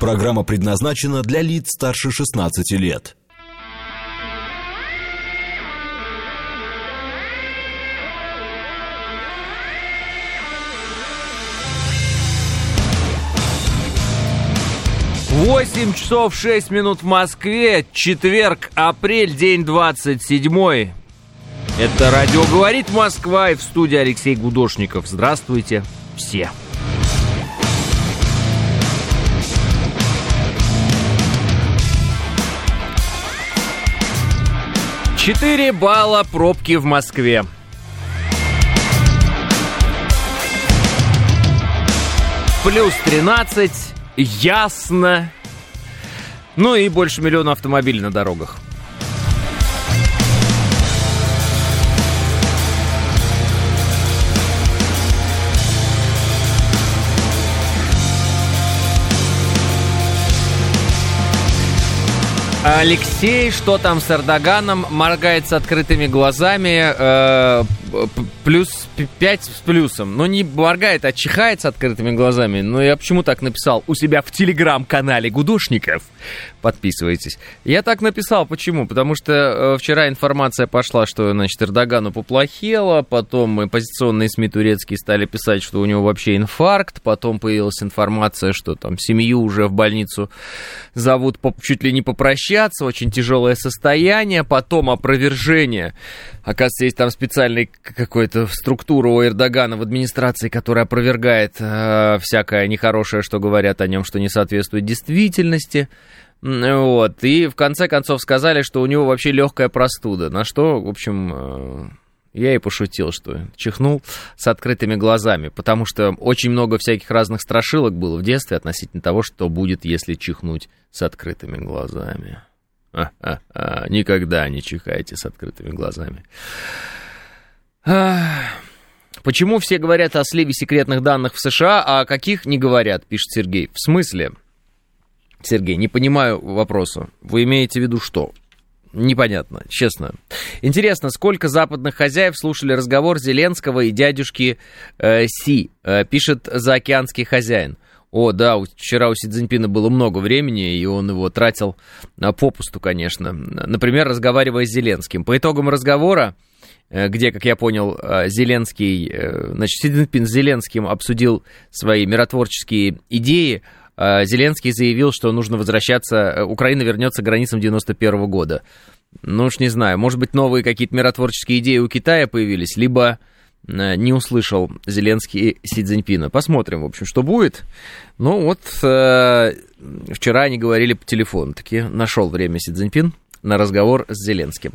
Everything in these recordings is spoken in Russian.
Программа предназначена для лиц старше 16 лет. Восемь часов шесть минут в Москве. Четверг, апрель, день двадцать седьмой. Это радио «Говорит Москва» и в студии Алексей Гудошников. Здравствуйте все. Четыре балла пробки в Москве. Плюс 13, ясно. Ну и больше миллиона автомобилей на дорогах. Алексей, что там с Эрдоганом, моргает с открытыми глазами, э, плюс 5 с плюсом. Ну, не моргает, а чихает с открытыми глазами. Но я почему так написал у себя в телеграм-канале Гудошников? Подписывайтесь. Я так написал, почему? Потому что э, вчера информация пошла, что, значит, Эрдогану поплохело, потом оппозиционные СМИ турецкие стали писать, что у него вообще инфаркт, потом появилась информация, что там семью уже в больницу зовут чуть ли не попрощаться, очень тяжелое состояние, потом опровержение. Оказывается, есть там специальный какой-то структура у Эрдогана в администрации, которая опровергает э, всякое нехорошее, что говорят о нем, что не соответствует действительности. Вот. И в конце концов сказали, что у него вообще легкая простуда. На что, в общем, э, я и пошутил, что чихнул с открытыми глазами, потому что очень много всяких разных страшилок было в детстве относительно того, что будет, если чихнуть с открытыми глазами. А-а-а, никогда не чихайте с открытыми глазами. Почему все говорят о сливе секретных данных в США, а о каких не говорят, пишет Сергей. В смысле? Сергей, не понимаю вопроса. Вы имеете в виду что? Непонятно, честно. Интересно, сколько западных хозяев слушали разговор Зеленского и дядюшки э, Си, э, пишет заокеанский хозяин. О, да, вчера у Си Цзиньпина было много времени, и он его тратил на попусту, конечно. Например, разговаривая с Зеленским. По итогам разговора где, как я понял, э, Зеленский, э, значит, Си Цзиньпин с Зеленским обсудил свои миротворческие идеи, Зеленский заявил, что нужно возвращаться, Украина вернется к границам 91 года. Ну уж не знаю, может быть, новые какие-то миротворческие идеи у Китая появились, либо не услышал Зеленский Си Цзиньпина. Посмотрим, в общем, что будет. Ну вот, вчера они говорили по телефону, таки нашел время Си Цзиньпин на разговор с Зеленским.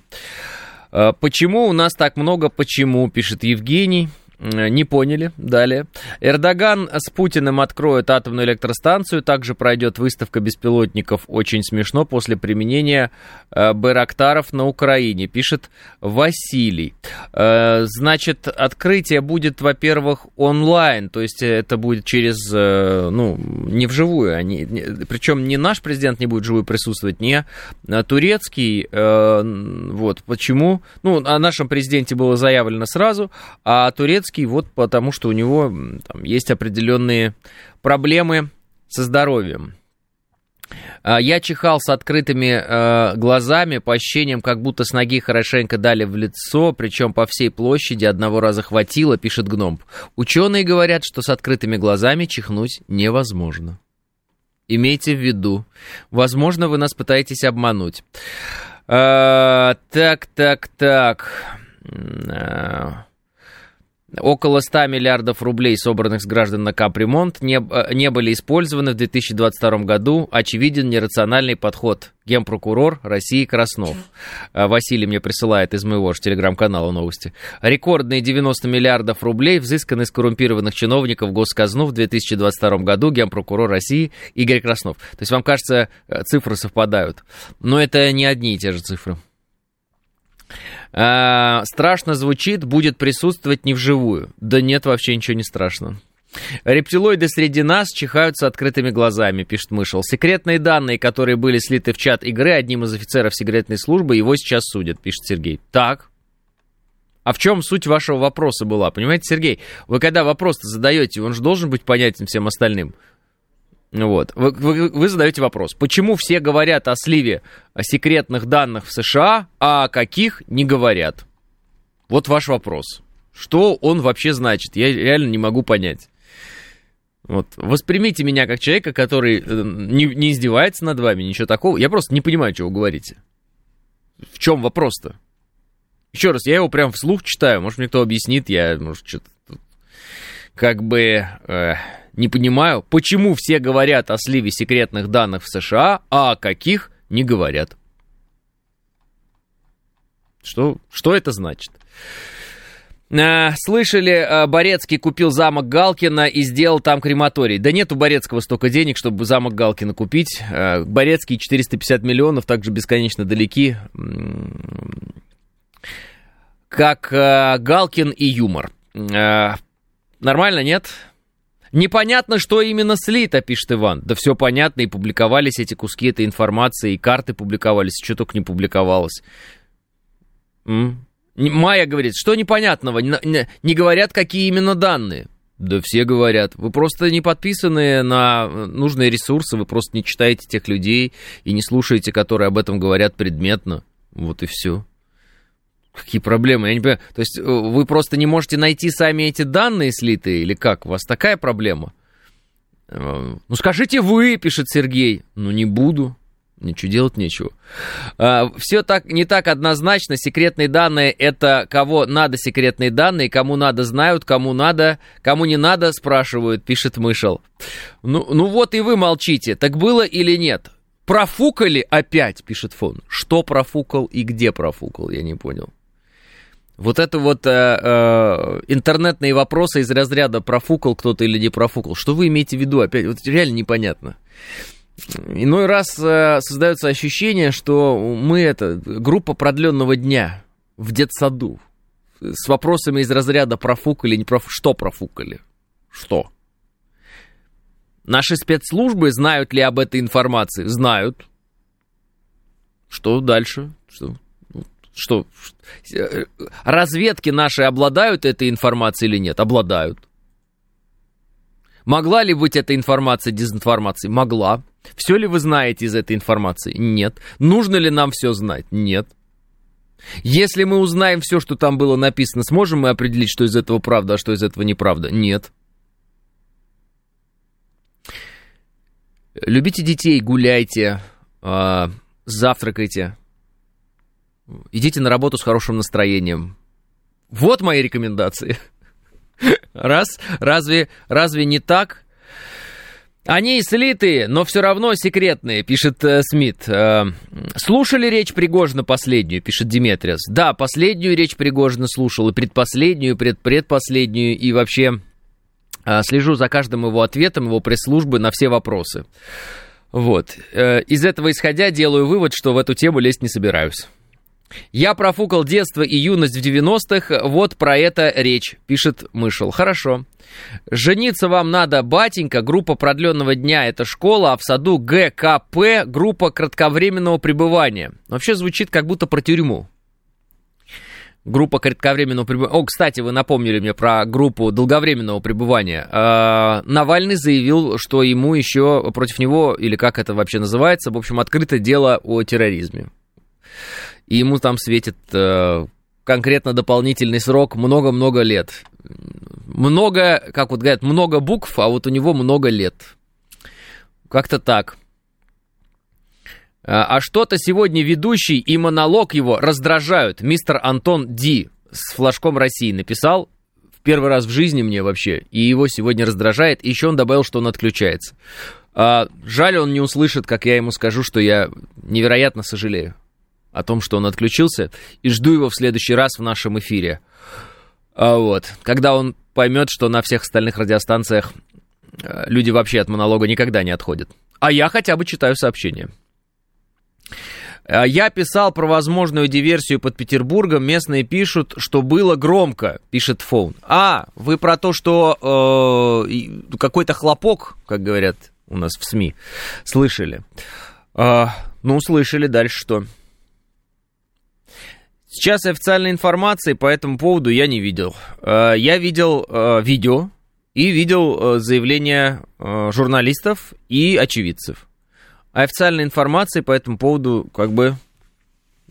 Э, почему у нас так много почему, пишет Евгений. Э, не поняли. Далее. Эрдоган с Путиным откроет атомную электростанцию. Также пройдет выставка беспилотников. Очень смешно после применения э, Байрактаров на Украине, пишет Василий. Э, значит, открытие будет, во-первых, онлайн. То есть это будет через, э, ну, не вживую. Они, не, причем не наш президент не будет вживую присутствовать, не а турецкий. Э, вот почему. Ну, о нашем президенте было заявлено сразу, а турецкий Зеленский, вот потому что у него там, есть определенные проблемы со здоровьем. А, я чихал с открытыми э, глазами, по ощущениям, как будто с ноги хорошенько дали в лицо, причем по всей площади одного раза хватило, пишет Гном. Ученые говорят, что с открытыми глазами чихнуть невозможно. Имейте в виду. Возможно, вы нас пытаетесь обмануть. А, так, так, так. Около 100 миллиардов рублей, собранных с граждан на капремонт, не, э, не были использованы в 2022 году. Очевиден нерациональный подход. Генпрокурор России Краснов. Э, Василий мне присылает из моего же телеграм-канала новости. Рекордные 90 миллиардов рублей взысканы с коррумпированных чиновников госказну в 2022 году. Генпрокурор России Игорь Краснов. То есть вам кажется, э, цифры совпадают. Но это не одни и те же цифры. А, страшно звучит, будет присутствовать не вживую. Да нет, вообще ничего не страшно. Рептилоиды среди нас чихают с открытыми глазами, пишет Мышел. Секретные данные, которые были слиты в чат игры одним из офицеров секретной службы, его сейчас судят, пишет Сергей. Так. А в чем суть вашего вопроса была? Понимаете, Сергей, вы когда вопрос задаете, он же должен быть понятен всем остальным. Вот. Вы, вы, вы задаете вопрос, почему все говорят о сливе секретных данных в США, а о каких не говорят? Вот ваш вопрос. Что он вообще значит? Я реально не могу понять. Вот. Воспримите меня как человека, который э, не, не издевается над вами, ничего такого. Я просто не понимаю, что вы говорите. В чем вопрос-то? Еще раз, я его прям вслух читаю. Может, мне кто объяснит, я, может, что-то как бы э, не понимаю, почему все говорят о сливе секретных данных в США, а о каких не говорят. Что, что это значит? Э, слышали, э, Борецкий купил замок Галкина и сделал там крематорий. Да нет у Борецкого столько денег, чтобы замок Галкина купить. Э, Борецкий 450 миллионов, также бесконечно далеки, как Галкин и юмор. Нормально, нет? Непонятно, что именно слито, пишет Иван. Да все понятно, и публиковались эти куски этой информации, и карты публиковались, что только не публиковалось. М? Майя говорит, что непонятного, не, говорят, какие именно данные. Да все говорят. Вы просто не подписаны на нужные ресурсы, вы просто не читаете тех людей и не слушаете, которые об этом говорят предметно. Вот и все. Какие проблемы? Я не понимаю. То есть э, вы просто не можете найти сами эти данные слитые или как? У вас такая проблема? Э, ну скажите вы, пишет Сергей. Ну не буду. Ничего делать нечего. А, все так не так однозначно. Секретные данные это кого надо секретные данные, кому надо знают, кому надо, кому не надо спрашивают, пишет Мышел. Ну, ну вот и вы молчите. Так было или нет? Профукали опять, пишет Фон. Что профукал и где профукал, я не понял. Вот это вот э, э, интернетные вопросы из разряда профукал кто-то или не профукал. Что вы имеете в виду? Опять, вот реально непонятно. Иной раз э, создается ощущение, что мы это группа продленного дня в детсаду с вопросами из разряда профукали, не профукали. Что профукали? Что? Наши спецслужбы знают ли об этой информации? Знают. Что дальше? Что? Что? Разведки наши обладают этой информацией или нет? Обладают. Могла ли быть эта информация дезинформацией? Могла. Все ли вы знаете из этой информации? Нет. Нужно ли нам все знать? Нет. Если мы узнаем все, что там было написано, сможем мы определить, что из этого правда, а что из этого неправда? Нет. Любите детей, гуляйте, э, завтракайте, идите на работу с хорошим настроением. Вот мои рекомендации. Раз, разве, разве не так? Они слитые, но все равно секретные, пишет э, Смит. Э, слушали речь Пригожина последнюю, пишет Диметриас. Да, последнюю речь Пригожина слушал, и предпоследнюю, и предпредпоследнюю, и вообще э, слежу за каждым его ответом, его пресс-службы на все вопросы. Вот. Э, из этого исходя делаю вывод, что в эту тему лезть не собираюсь. Я профукал детство и юность в 90-х, вот про это речь, пишет Мышел. Хорошо. Жениться вам надо, батенька, группа продленного дня, это школа, а в саду ГКП, группа кратковременного пребывания. Вообще звучит как будто про тюрьму. Группа кратковременного пребывания. О, кстати, вы напомнили мне про группу долговременного пребывания. Э, Навальный заявил, что ему еще против него, или как это вообще называется, в общем, открыто дело о терроризме и ему там светит э, конкретно дополнительный срок много-много лет. Много, как вот говорят, много букв, а вот у него много лет. Как-то так. А, а что-то сегодня ведущий и монолог его раздражают. Мистер Антон Ди с флажком России написал в первый раз в жизни мне вообще, и его сегодня раздражает. И еще он добавил, что он отключается. А, жаль, он не услышит, как я ему скажу, что я невероятно сожалею о том, что он отключился, и жду его в следующий раз в нашем эфире. А вот, когда он поймет, что на всех остальных радиостанциях э, люди вообще от монолога никогда не отходят. А я хотя бы читаю сообщения. Э, я писал про возможную диверсию под Петербургом. Местные пишут, что было громко, пишет Фоун. А, вы про то, что э, какой-то хлопок, как говорят у нас в СМИ, слышали. Э, ну, слышали, дальше что? Сейчас официальной информации по этому поводу я не видел. Э, я видел э, видео и видел заявления журналистов и очевидцев. Официальной информации по этому поводу как бы...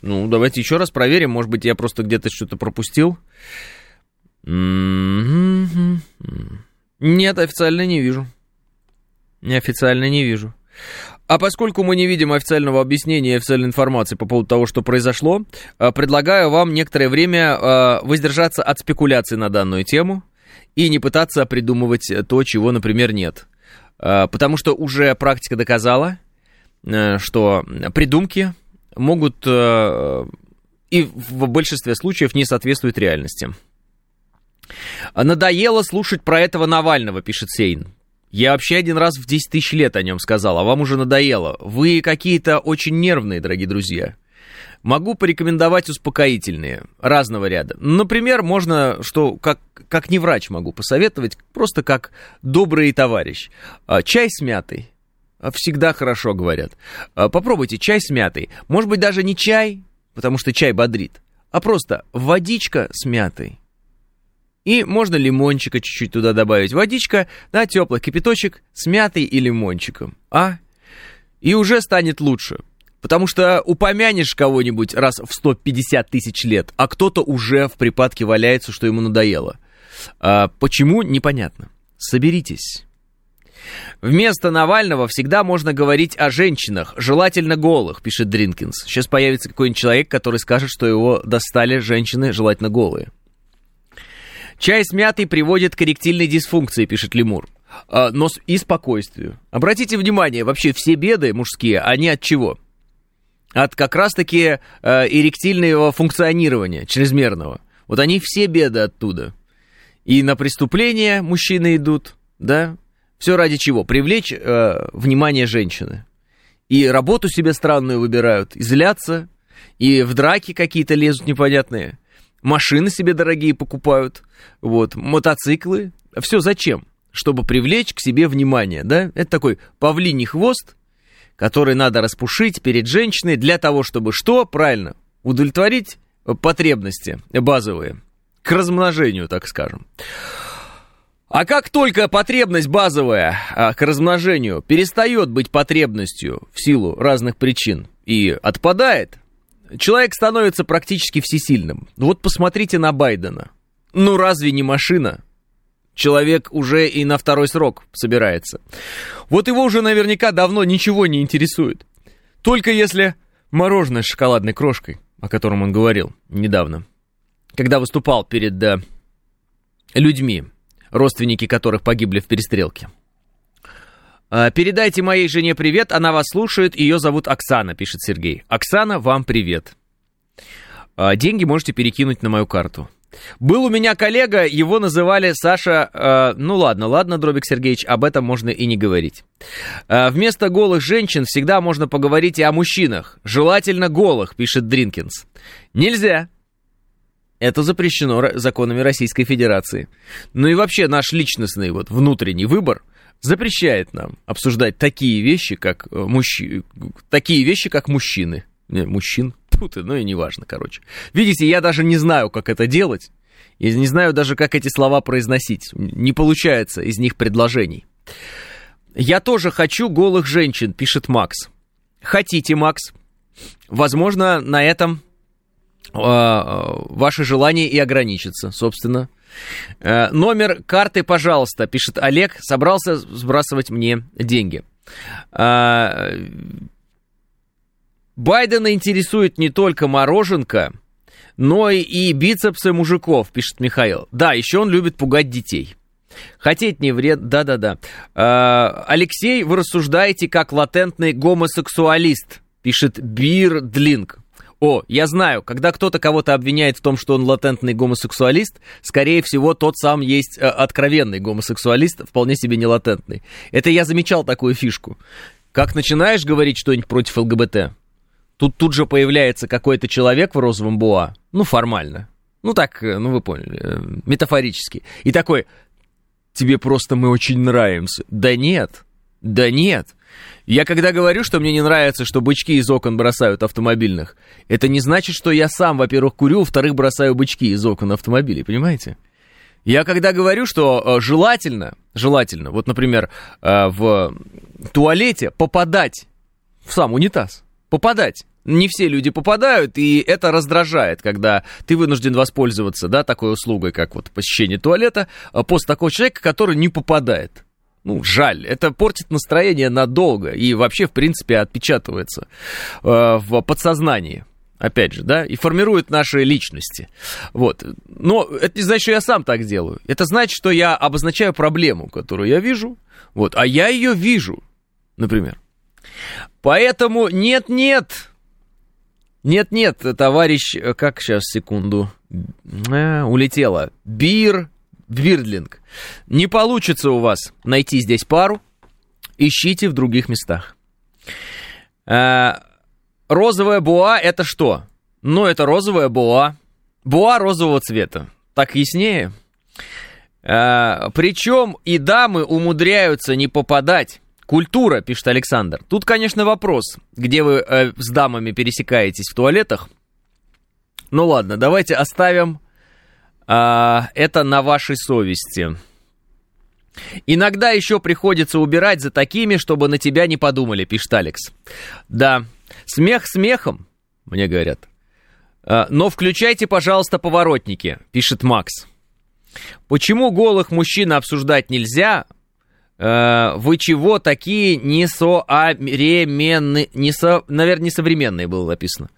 Ну, давайте еще раз проверим. Может быть, я просто где-то что-то пропустил. Нет, официально не вижу. Неофициально не вижу. А поскольку мы не видим официального объяснения и официальной информации по поводу того, что произошло, э, предлагаю вам некоторое время э, воздержаться от спекуляций на данную тему и не пытаться придумывать то, чего, например, нет. Э, потому что уже практика доказала, что придумки могут и в большинстве случаев не соответствуют реальности. Надоело слушать про этого Навального, пишет Сейн. Я вообще один раз в 10 тысяч лет о нем сказал, а вам уже надоело. Вы какие-то очень нервные, дорогие друзья. Могу порекомендовать успокоительные разного ряда. Например, можно, что как, как не врач могу посоветовать, просто как добрый товарищ. А, чай с мятой. А, всегда хорошо говорят. А, попробуйте чай с мятой. Может быть, даже не чай, потому что чай бодрит, а просто водичка с мятой. И можно лимончика чуть-чуть туда добавить. Водичка, да, теплый кипяточек с мятой и лимончиком. А? И уже станет лучше. Потому что упомянешь кого-нибудь раз в 150 тысяч лет, а кто-то уже в припадке валяется, что ему надоело. А почему, непонятно. Соберитесь. Вместо Навального всегда можно говорить о женщинах, желательно голых, пишет Дринкинс. Сейчас появится какой-нибудь человек, который скажет, что его достали женщины, желательно голые. Чай с мятой приводит к эректильной дисфункции, пишет Лемур. А, но и спокойствию. Обратите внимание, вообще все беды мужские, они от чего? От как раз-таки э, эректильного функционирования чрезмерного. Вот они все беды оттуда. И на преступления мужчины идут, да? Все ради чего? Привлечь э, внимание женщины. И работу себе странную выбирают, и злятся, и в драки какие-то лезут непонятные машины себе дорогие покупают, вот, мотоциклы. Все зачем? Чтобы привлечь к себе внимание, да? Это такой павлиний хвост, который надо распушить перед женщиной для того, чтобы что? Правильно, удовлетворить потребности базовые, к размножению, так скажем. А как только потребность базовая а, к размножению перестает быть потребностью в силу разных причин и отпадает, человек становится практически всесильным. Вот посмотрите на Байдена. Ну разве не машина? Человек уже и на второй срок собирается. Вот его уже наверняка давно ничего не интересует. Только если мороженое с шоколадной крошкой, о котором он говорил недавно, когда выступал перед да, людьми, родственники которых погибли в перестрелке. А, Передайте моей жене привет, она вас слушает, ее зовут Оксана, пишет Сергей. Оксана, вам привет. А, деньги можете перекинуть на мою карту. Был у меня коллега, его называли Саша... Э, ну ладно, ладно, Дробик Сергеевич, об этом можно и не говорить. Э, вместо голых женщин всегда можно поговорить и о мужчинах. Желательно голых, пишет Дринкинс. Нельзя. Это запрещено законами Российской Федерации. Ну и вообще наш личностный вот внутренний выбор запрещает нам обсуждать такие вещи, как э, мужчины, такие вещи, как мужчины. Не, мужчин, тут, ну и неважно, короче. Видите, я даже не знаю, как это делать, и не знаю даже, как эти слова произносить. Не получается из них предложений. Я тоже хочу голых женщин, пишет Макс. Хотите, Макс? Возможно, на этом э, ваше желание и ограничится, собственно. Э, номер карты, пожалуйста, пишет Олег, собрался сбрасывать мне деньги. Э, Байдена интересует не только мороженка, но и бицепсы мужиков, пишет Михаил. Да, еще он любит пугать детей. Хотеть не вред, да-да-да. Э, Алексей, вы рассуждаете как латентный гомосексуалист, пишет Бирдлинг. О, я знаю, когда кто-то кого-то обвиняет в том, что он латентный гомосексуалист, скорее всего, тот сам есть э, откровенный гомосексуалист, вполне себе не латентный. Это я замечал такую фишку. Как начинаешь говорить что-нибудь против ЛГБТ, тут тут же появляется какой-то человек в розовом буа, ну, формально. Ну, так, э, ну, вы поняли, э, метафорически. И такой, тебе просто мы очень нравимся. Да нет, да нет. Я когда говорю, что мне не нравится, что бычки из окон бросают автомобильных, это не значит, что я сам, во-первых, курю, во-вторых, бросаю бычки из окон автомобилей, понимаете? Я когда говорю, что э, желательно, желательно, вот, например, э, в туалете попадать в сам унитаз, попадать. Не все люди попадают, и это раздражает, когда ты вынужден воспользоваться, да, такой услугой, как вот посещение туалета, э, после такого человека, который не попадает. Ну, жаль, это портит настроение надолго и вообще, в принципе, отпечатывается э, в подсознании опять же, да, и формирует наши личности. Вот. Но это не значит, что я сам так делаю. Это значит, что я обозначаю проблему, которую я вижу, вот, а я ее вижу, например. Поэтому нет-нет, нет-нет, товарищ, как сейчас, секунду, а, улетела, Бир, Бирдлинг. Не получится у вас найти здесь пару, ищите в других местах. А, розовая буа это что? Ну, это розовая буа. Буа розового цвета. Так яснее? А, причем и дамы умудряются не попадать. Культура, пишет Александр. Тут, конечно, вопрос, где вы э, с дамами пересекаетесь в туалетах. Ну ладно, давайте оставим э, это на вашей совести. Иногда еще приходится убирать за такими, чтобы на тебя не подумали, пишет Алекс. Да, Смех смехом, мне говорят. А, но включайте, пожалуйста, поворотники, пишет Макс. Почему голых мужчин обсуждать нельзя? А, вы чего такие несоавременные, несо, наверное, несовременные было написано.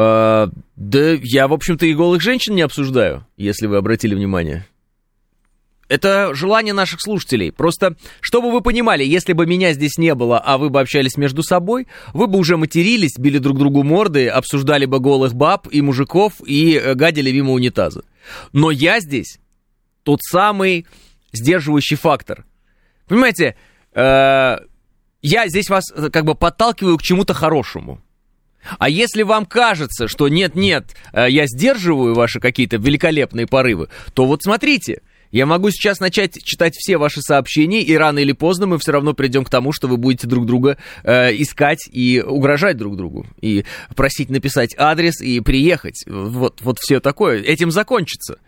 А. Да я, в общем-то, и голых женщин не обсуждаю, если вы обратили внимание. Это желание наших слушателей. Просто, чтобы вы понимали, если бы меня здесь не было, а вы бы общались между собой, вы бы уже матерились, били друг другу морды, обсуждали бы голых баб и мужиков и э, гадили мимо унитаза. Но я здесь тот самый сдерживающий фактор. Понимаете, э, я здесь вас э, как бы подталкиваю к чему-то хорошему. А если вам кажется, что нет-нет, я сдерживаю ваши какие-то великолепные порывы, то вот смотрите, я могу сейчас начать читать все ваши сообщения, и рано или поздно мы все равно придем к тому, что вы будете друг друга э, искать и угрожать друг другу, и просить написать адрес и приехать. Вот, вот все такое. Этим закончится.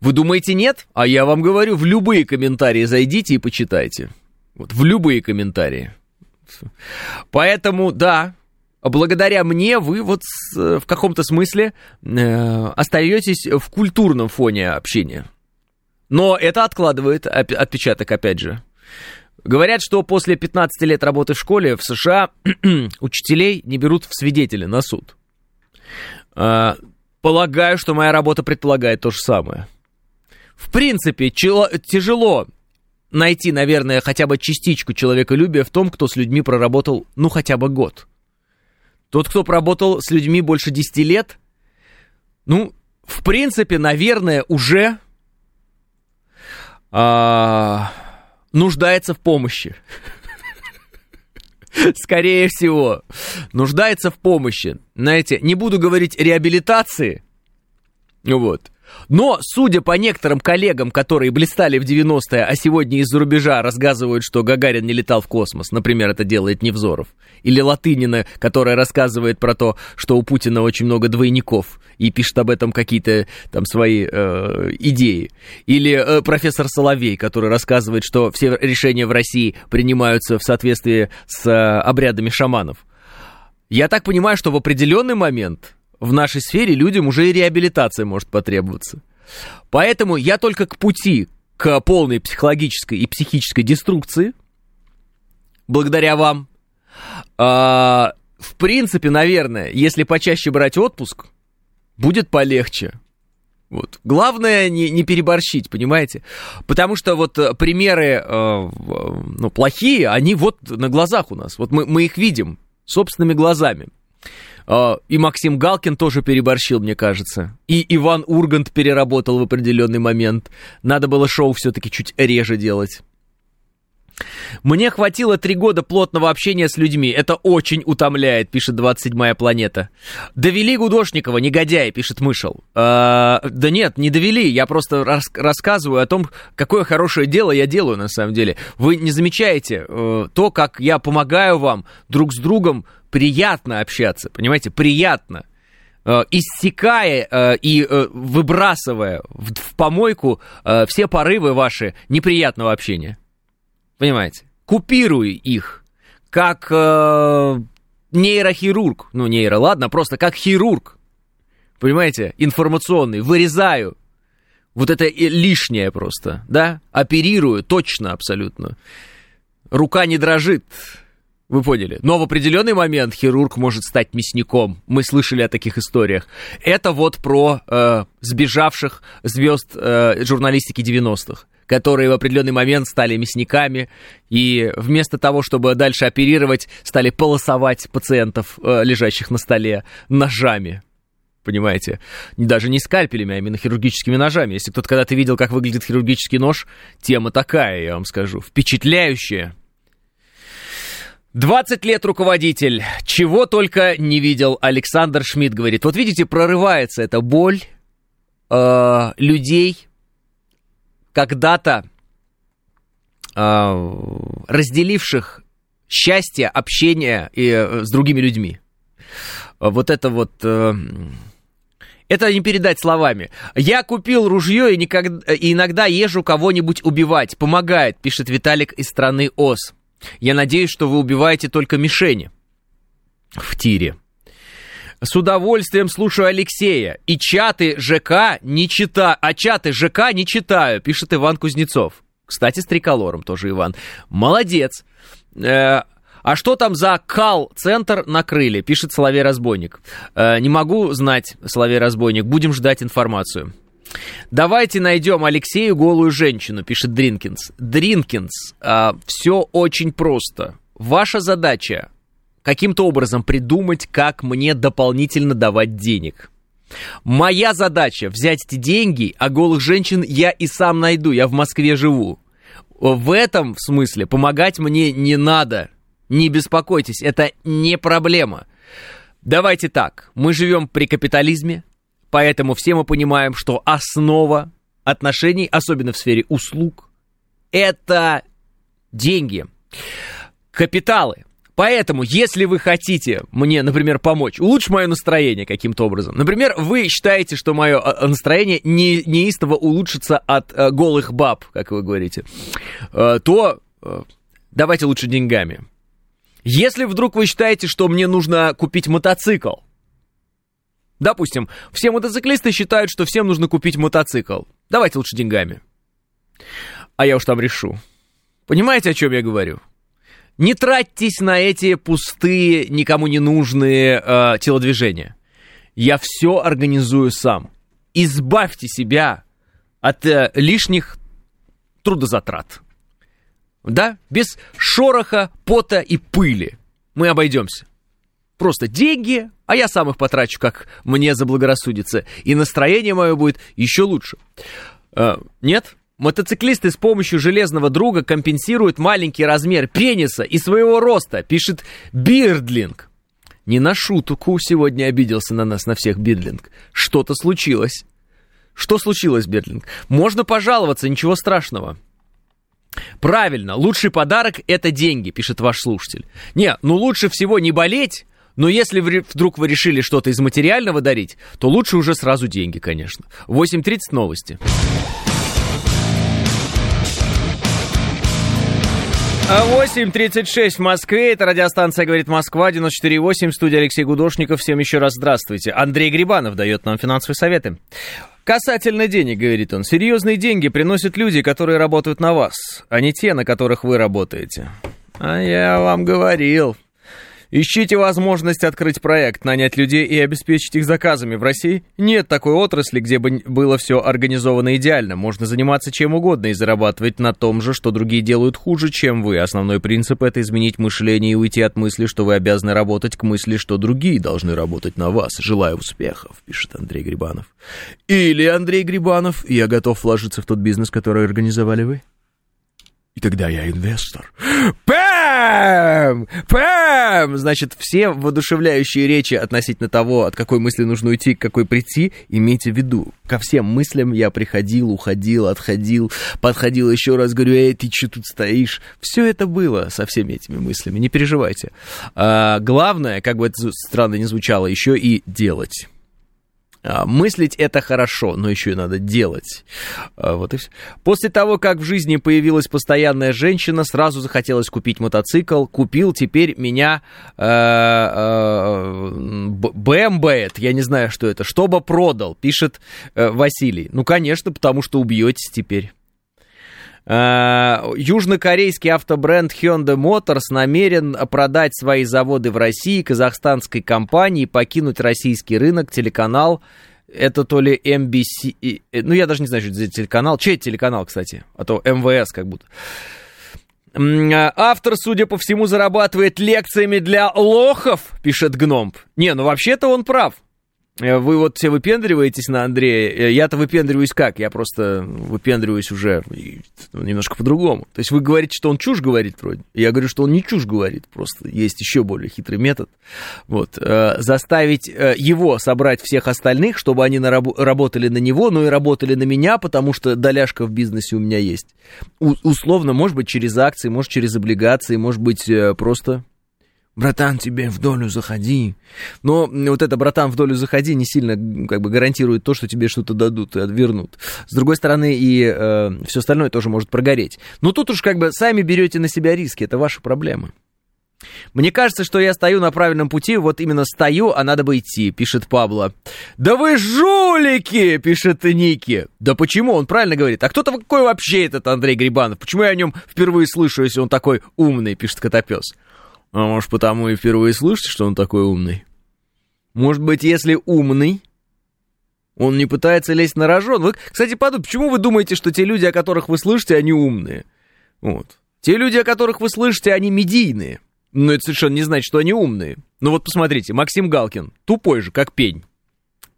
Вы думаете нет? А я вам говорю, в любые комментарии зайдите и почитайте. Вот, в любые комментарии. Поэтому, да, благодаря мне вы вот в каком-то смысле э, остаетесь в культурном фоне общения. Но это откладывает отпечаток, опять же. Говорят, что после 15 лет работы в школе в США учителей не берут в свидетели на суд. А, полагаю, что моя работа предполагает то же самое. В принципе, тяжело найти, наверное, хотя бы частичку человеколюбия в том, кто с людьми проработал, ну, хотя бы год. Тот, кто проработал с людьми больше 10 лет, ну, в принципе, наверное, уже а, нуждается в помощи. Скорее всего, нуждается в помощи. Знаете, не буду говорить реабилитации, вот, но, судя по некоторым коллегам, которые блистали в 90-е, а сегодня из-за рубежа рассказывают, что Гагарин не летал в космос, например, это делает Невзоров, или Латынина, которая рассказывает про то, что у Путина очень много двойников, и пишет об этом какие-то там свои э, идеи, или э, профессор Соловей, который рассказывает, что все решения в России принимаются в соответствии с э, обрядами шаманов. Я так понимаю, что в определенный момент в нашей сфере людям уже и реабилитация может потребоваться. Поэтому я только к пути к полной психологической и психической деструкции, благодаря вам. А, в принципе, наверное, если почаще брать отпуск, будет полегче. Вот. Главное не, не переборщить, понимаете? Потому что вот э, примеры э, ну, плохие, они вот на глазах у нас. Вот мы, мы их видим собственными глазами. А, и Максим Галкин тоже переборщил, мне кажется. И Иван Ургант переработал в определенный момент. Надо было шоу все-таки чуть реже делать. Мне хватило три года плотного общения с людьми. Это очень утомляет, пишет 27-я планета. Довели Гудошникова, негодяй, пишет Мышел. А, да нет, не довели. Я просто рас рассказываю о том, какое хорошее дело я делаю на самом деле. Вы не замечаете э, то, как я помогаю вам друг с другом приятно общаться, понимаете, приятно. э, иссякая э, и э, выбрасывая в, помойку э, все порывы ваши неприятного общения. Понимаете? Купирую их, как э, нейрохирург. Ну, нейро, ладно, просто как хирург. Понимаете? Информационный. Вырезаю. Вот это лишнее просто, да? Оперирую точно абсолютно. Рука не дрожит. Вы поняли? Но в определенный момент хирург может стать мясником. Мы слышали о таких историях. Это вот про э, сбежавших звезд э, журналистики 90-х которые в определенный момент стали мясниками и вместо того, чтобы дальше оперировать, стали полосовать пациентов, э, лежащих на столе, ножами. Понимаете? Даже не скальпелями, а именно хирургическими ножами. Если кто-то когда-то видел, как выглядит хирургический нож, тема такая, я вам скажу, впечатляющая. 20 лет руководитель, чего только не видел, Александр Шмидт говорит. Вот видите, прорывается эта боль э, людей, когда-то э, разделивших счастье, общение и, э, с другими людьми. Вот это вот... Э, это не передать словами. Я купил ружье и, никогда, и иногда езжу кого-нибудь убивать. Помогает, пишет Виталик из страны ОС. Я надеюсь, что вы убиваете только мишени в тире. С удовольствием слушаю Алексея. И чаты ЖК не читаю. А чаты ЖК не читаю, пишет Иван Кузнецов. Кстати, с триколором тоже Иван. Молодец. Э, а что там за кал-центр накрыли, пишет Соловей Разбойник. Э, не могу знать, Соловей Разбойник. Будем ждать информацию. Давайте найдем Алексею голую женщину, пишет Дринкинс. Дринкинс, э, все очень просто. Ваша задача каким-то образом придумать, как мне дополнительно давать денег. Моя задача взять эти деньги, а голых женщин я и сам найду, я в Москве живу. В этом смысле помогать мне не надо. Не беспокойтесь, это не проблема. Давайте так, мы живем при капитализме, Поэтому все мы понимаем, что основа отношений, особенно в сфере услуг, это деньги, капиталы. Поэтому, если вы хотите мне, например, помочь, улучшить мое настроение каким-то образом, например, вы считаете, что мое а, настроение не, неистово улучшится от э, голых баб, как вы говорите, э, то э, давайте лучше деньгами. Если вдруг вы считаете, что мне нужно купить мотоцикл, Допустим, все мотоциклисты считают, что всем нужно купить мотоцикл. Давайте лучше деньгами. А я уж там решу. Понимаете, о чем я говорю? Не тратьтесь на эти пустые, никому не нужные э, телодвижения. Я все организую сам. Избавьте себя от э, лишних трудозатрат. Да? Без шороха, пота и пыли. Мы обойдемся. Просто деньги, а я сам их потрачу, как мне заблагорассудится. И настроение мое будет еще лучше. Э, нет? Мотоциклисты с помощью железного друга компенсируют маленький размер пениса и своего роста, пишет Бирдлинг. Не на шутку сегодня обиделся на нас, на всех Бирдлинг. Что-то случилось. Что случилось, Бирдлинг? Можно пожаловаться, ничего страшного. Правильно, лучший подарок это деньги, пишет ваш слушатель. Не, ну лучше всего не болеть, но если вдруг вы решили что-то из материального дарить, то лучше уже сразу деньги, конечно. 8.30 новости. 8.36 в Москве. Это радиостанция «Говорит Москва», 94.8. Студия Алексей Гудошников. Всем еще раз здравствуйте. Андрей Грибанов дает нам финансовые советы. Касательно денег, говорит он, серьезные деньги приносят люди, которые работают на вас, а не те, на которых вы работаете. А я вам говорил, Ищите возможность открыть проект, нанять людей и обеспечить их заказами. В России нет такой отрасли, где бы было все организовано идеально. Можно заниматься чем угодно и зарабатывать на том же, что другие делают хуже, чем вы. Основной принцип это изменить мышление и уйти от мысли, что вы обязаны работать, к мысли, что другие должны работать на вас. Желаю успехов, пишет Андрей Грибанов. Или Андрей Грибанов, я готов вложиться в тот бизнес, который организовали вы. И тогда я инвестор. Пэм! Пэм! Значит, все воодушевляющие речи относительно того, от какой мысли нужно уйти, к какой прийти, имейте в виду. Ко всем мыслям я приходил, уходил, отходил, подходил еще раз, говорю, эй, ты что тут стоишь? Все это было со всеми этими мыслями, не переживайте. А, главное, как бы это странно не звучало, еще и делать. А, мыслить это хорошо, но еще и надо делать. А, вот и все. После того, как в жизни появилась постоянная женщина, сразу захотелось купить мотоцикл. Купил, теперь меня э, э, БМБэт, я не знаю, что это, чтобы продал, пишет э, Василий. Ну, конечно, потому что убьетесь теперь. Южнокорейский автобренд Hyundai Motors намерен продать свои заводы в России казахстанской компании покинуть российский рынок. Телеканал это то ли MBC, ну я даже не знаю, что это за телеканал. Чей телеканал, кстати? А то МВС как будто. Автор, судя по всему, зарабатывает лекциями для лохов, пишет Гномб. Не, ну вообще-то он прав. Э, вы вот все выпендриваетесь на Андрея. Э, я-то выпендриваюсь как? Я просто выпендриваюсь уже немножко по-другому. То есть вы говорите, что он чушь говорит вроде. Я говорю, что он не чушь говорит. Просто есть еще более хитрый метод. Вот. Э, заставить его собрать всех остальных, чтобы они нараб- работали на него, но и работали на меня, потому что доляшка в бизнесе у меня есть. У- условно, может быть, через акции, может, через облигации, может быть, просто братан, тебе в долю заходи. Но вот это братан в долю заходи не сильно как бы гарантирует то, что тебе что-то дадут и вернут. С другой стороны, и э, все остальное тоже может прогореть. Но тут уж как бы сами берете на себя риски, это ваша проблема. Мне кажется, что я стою на правильном пути, вот именно стою, а надо бы идти, пишет Пабло. Да вы жулики, пишет Ники. Да почему? Он правильно говорит. А кто-то какой вообще этот Андрей Грибанов? Почему я о нем впервые слышу, если он такой умный, пишет Котопес. А может, потому и впервые слышите, что он такой умный? Может быть, если умный, он не пытается лезть на рожон. Вы, кстати, подумайте, почему вы думаете, что те люди, о которых вы слышите, они умные? Вот. Те люди, о которых вы слышите, они медийные. Но это совершенно не значит, что они умные. Ну вот посмотрите, Максим Галкин, тупой же, как пень.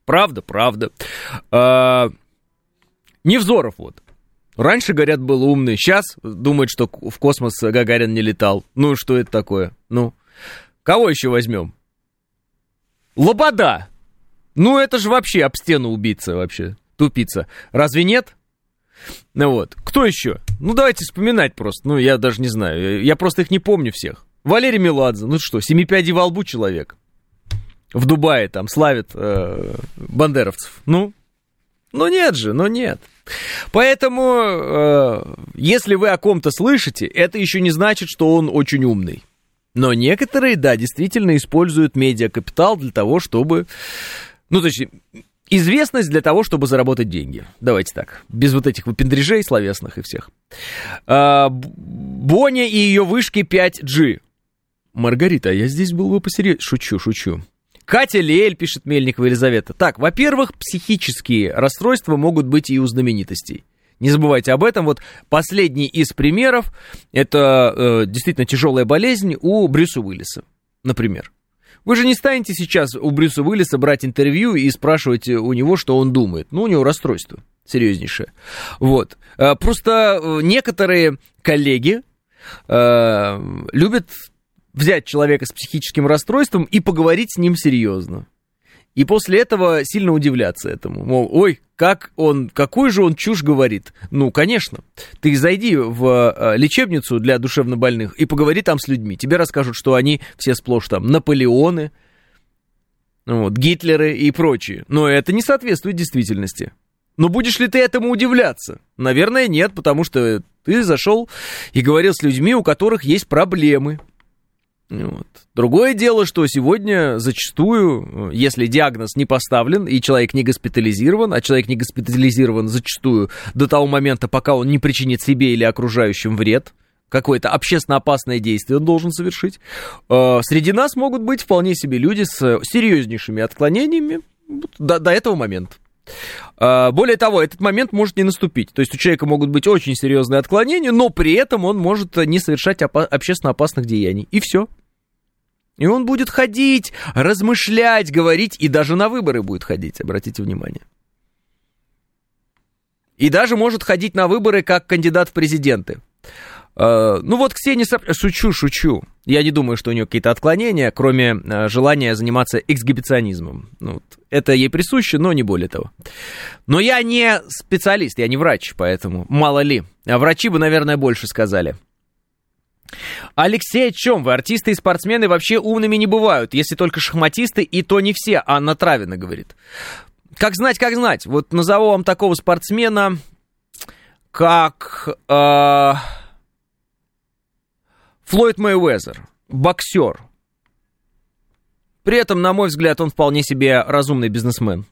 Правда, правда. А, Невзоров вот. Раньше, говорят, был умный, сейчас думает, что в космос Гагарин не летал. Ну, что это такое? Ну, кого еще возьмем? Лобода! Ну, это же вообще об стену убийца вообще, тупица. Разве нет? Ну вот, кто еще? Ну, давайте вспоминать просто. Ну, я даже не знаю, я просто их не помню всех. Валерий Меладзе, ну что, семипяди во лбу человек. В Дубае там славит э, бандеровцев. Ну, ну нет же, ну нет. Поэтому, э, если вы о ком-то слышите, это еще не значит, что он очень умный. Но некоторые, да, действительно используют медиакапитал для того, чтобы... Ну, точнее, известность для того, чтобы заработать деньги. Давайте так, без вот этих выпендрежей словесных и всех. А, Боня и ее вышки 5G. Маргарита, я здесь был бы посерьезнее. Шучу, шучу. Катя Лель, пишет Мельникова Елизавета. Так, во-первых, психические расстройства могут быть и у знаменитостей. Не забывайте об этом. Вот последний из примеров, это э, действительно тяжелая болезнь у Брюса Уиллиса, например. Вы же не станете сейчас у Брюса Уиллиса брать интервью и спрашивать у него, что он думает. Ну, у него расстройство серьезнейшее. Вот. Э, просто э, некоторые коллеги э, любят взять человека с психическим расстройством и поговорить с ним серьезно. И после этого сильно удивляться этому. Мол, ой, как он, какую же он чушь говорит. Ну, конечно. Ты зайди в э, лечебницу для душевнобольных и поговори там с людьми. Тебе расскажут, что они все сплошь там Наполеоны, вот, Гитлеры и прочие. Но это не соответствует действительности. Но будешь ли ты этому удивляться? Наверное, нет, потому что ты зашел и говорил с людьми, у которых есть проблемы. Вот. Другое дело, что сегодня зачастую, если диагноз не поставлен и человек не госпитализирован, а человек не госпитализирован зачастую до того момента, пока он не причинит себе или окружающим вред, какое-то общественно опасное действие он должен совершить, э, среди нас могут быть вполне себе люди с серьезнейшими отклонениями до, до этого момента. Э, более того, этот момент может не наступить. То есть у человека могут быть очень серьезные отклонения, но при этом он может не совершать общественно опасных деяний. И все. И он будет ходить, размышлять, говорить, и даже на выборы будет ходить, обратите внимание. И даже может ходить на выборы как кандидат в президенты. Uh, ну вот Ксения Сап... Шучу, шучу. Я не думаю, что у нее какие-то отклонения, кроме uh, желания заниматься эксгибиционизмом. Ну, вот. Это ей присуще, но не более того. Но я не специалист, я не врач, поэтому мало ли. А врачи бы, наверное, больше сказали. Алексей, о чем вы? Артисты и спортсмены вообще умными не бывают, если только шахматисты, и то не все, Анна Травина говорит. как знать, как знать. Вот назову вам такого спортсмена, как э, Флойд Мэйвезер, боксер. При этом, на мой взгляд, он вполне себе разумный бизнесмен.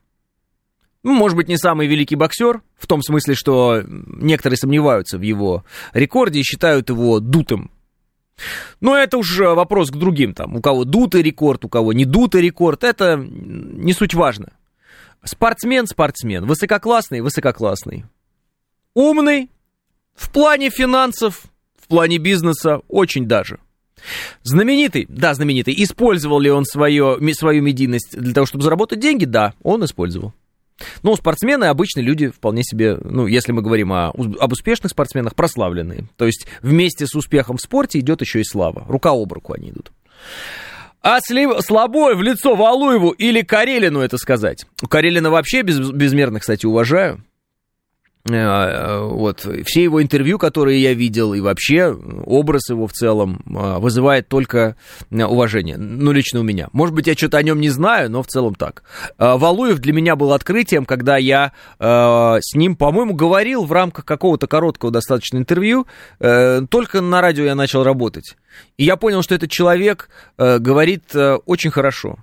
Ну, может быть, не самый великий боксер, в том смысле, что некоторые сомневаются в его рекорде и считают его дутым. Но это уже вопрос к другим, там, у кого дутый рекорд, у кого не дутый рекорд, это не суть важно. Спортсмен, спортсмен, высококлассный, высококлассный. Умный, в плане финансов, в плане бизнеса, очень даже. Знаменитый, да, знаменитый. Использовал ли он свое, свою медийность для того, чтобы заработать деньги? Да, он использовал. Но спортсмены, обычно люди вполне себе, ну, если мы говорим о, об успешных спортсменах, прославленные. То есть вместе с успехом в спорте идет еще и слава. Рука об руку они идут. А слив... слабой в лицо Валуеву или Карелину это сказать? Карелина вообще без... безмерно, кстати, уважаю. Э, э, вот, все его интервью, которые я видел, и вообще образ его в целом э, вызывает только уважение. Ну, лично у меня. Может быть, я что-то о нем не знаю, но в целом так. Валуев для меня был открытием, когда я с ним, по-моему, говорил в рамках какого-то короткого достаточно интервью. Только на радио я начал работать. И я понял, что этот человек говорит очень хорошо.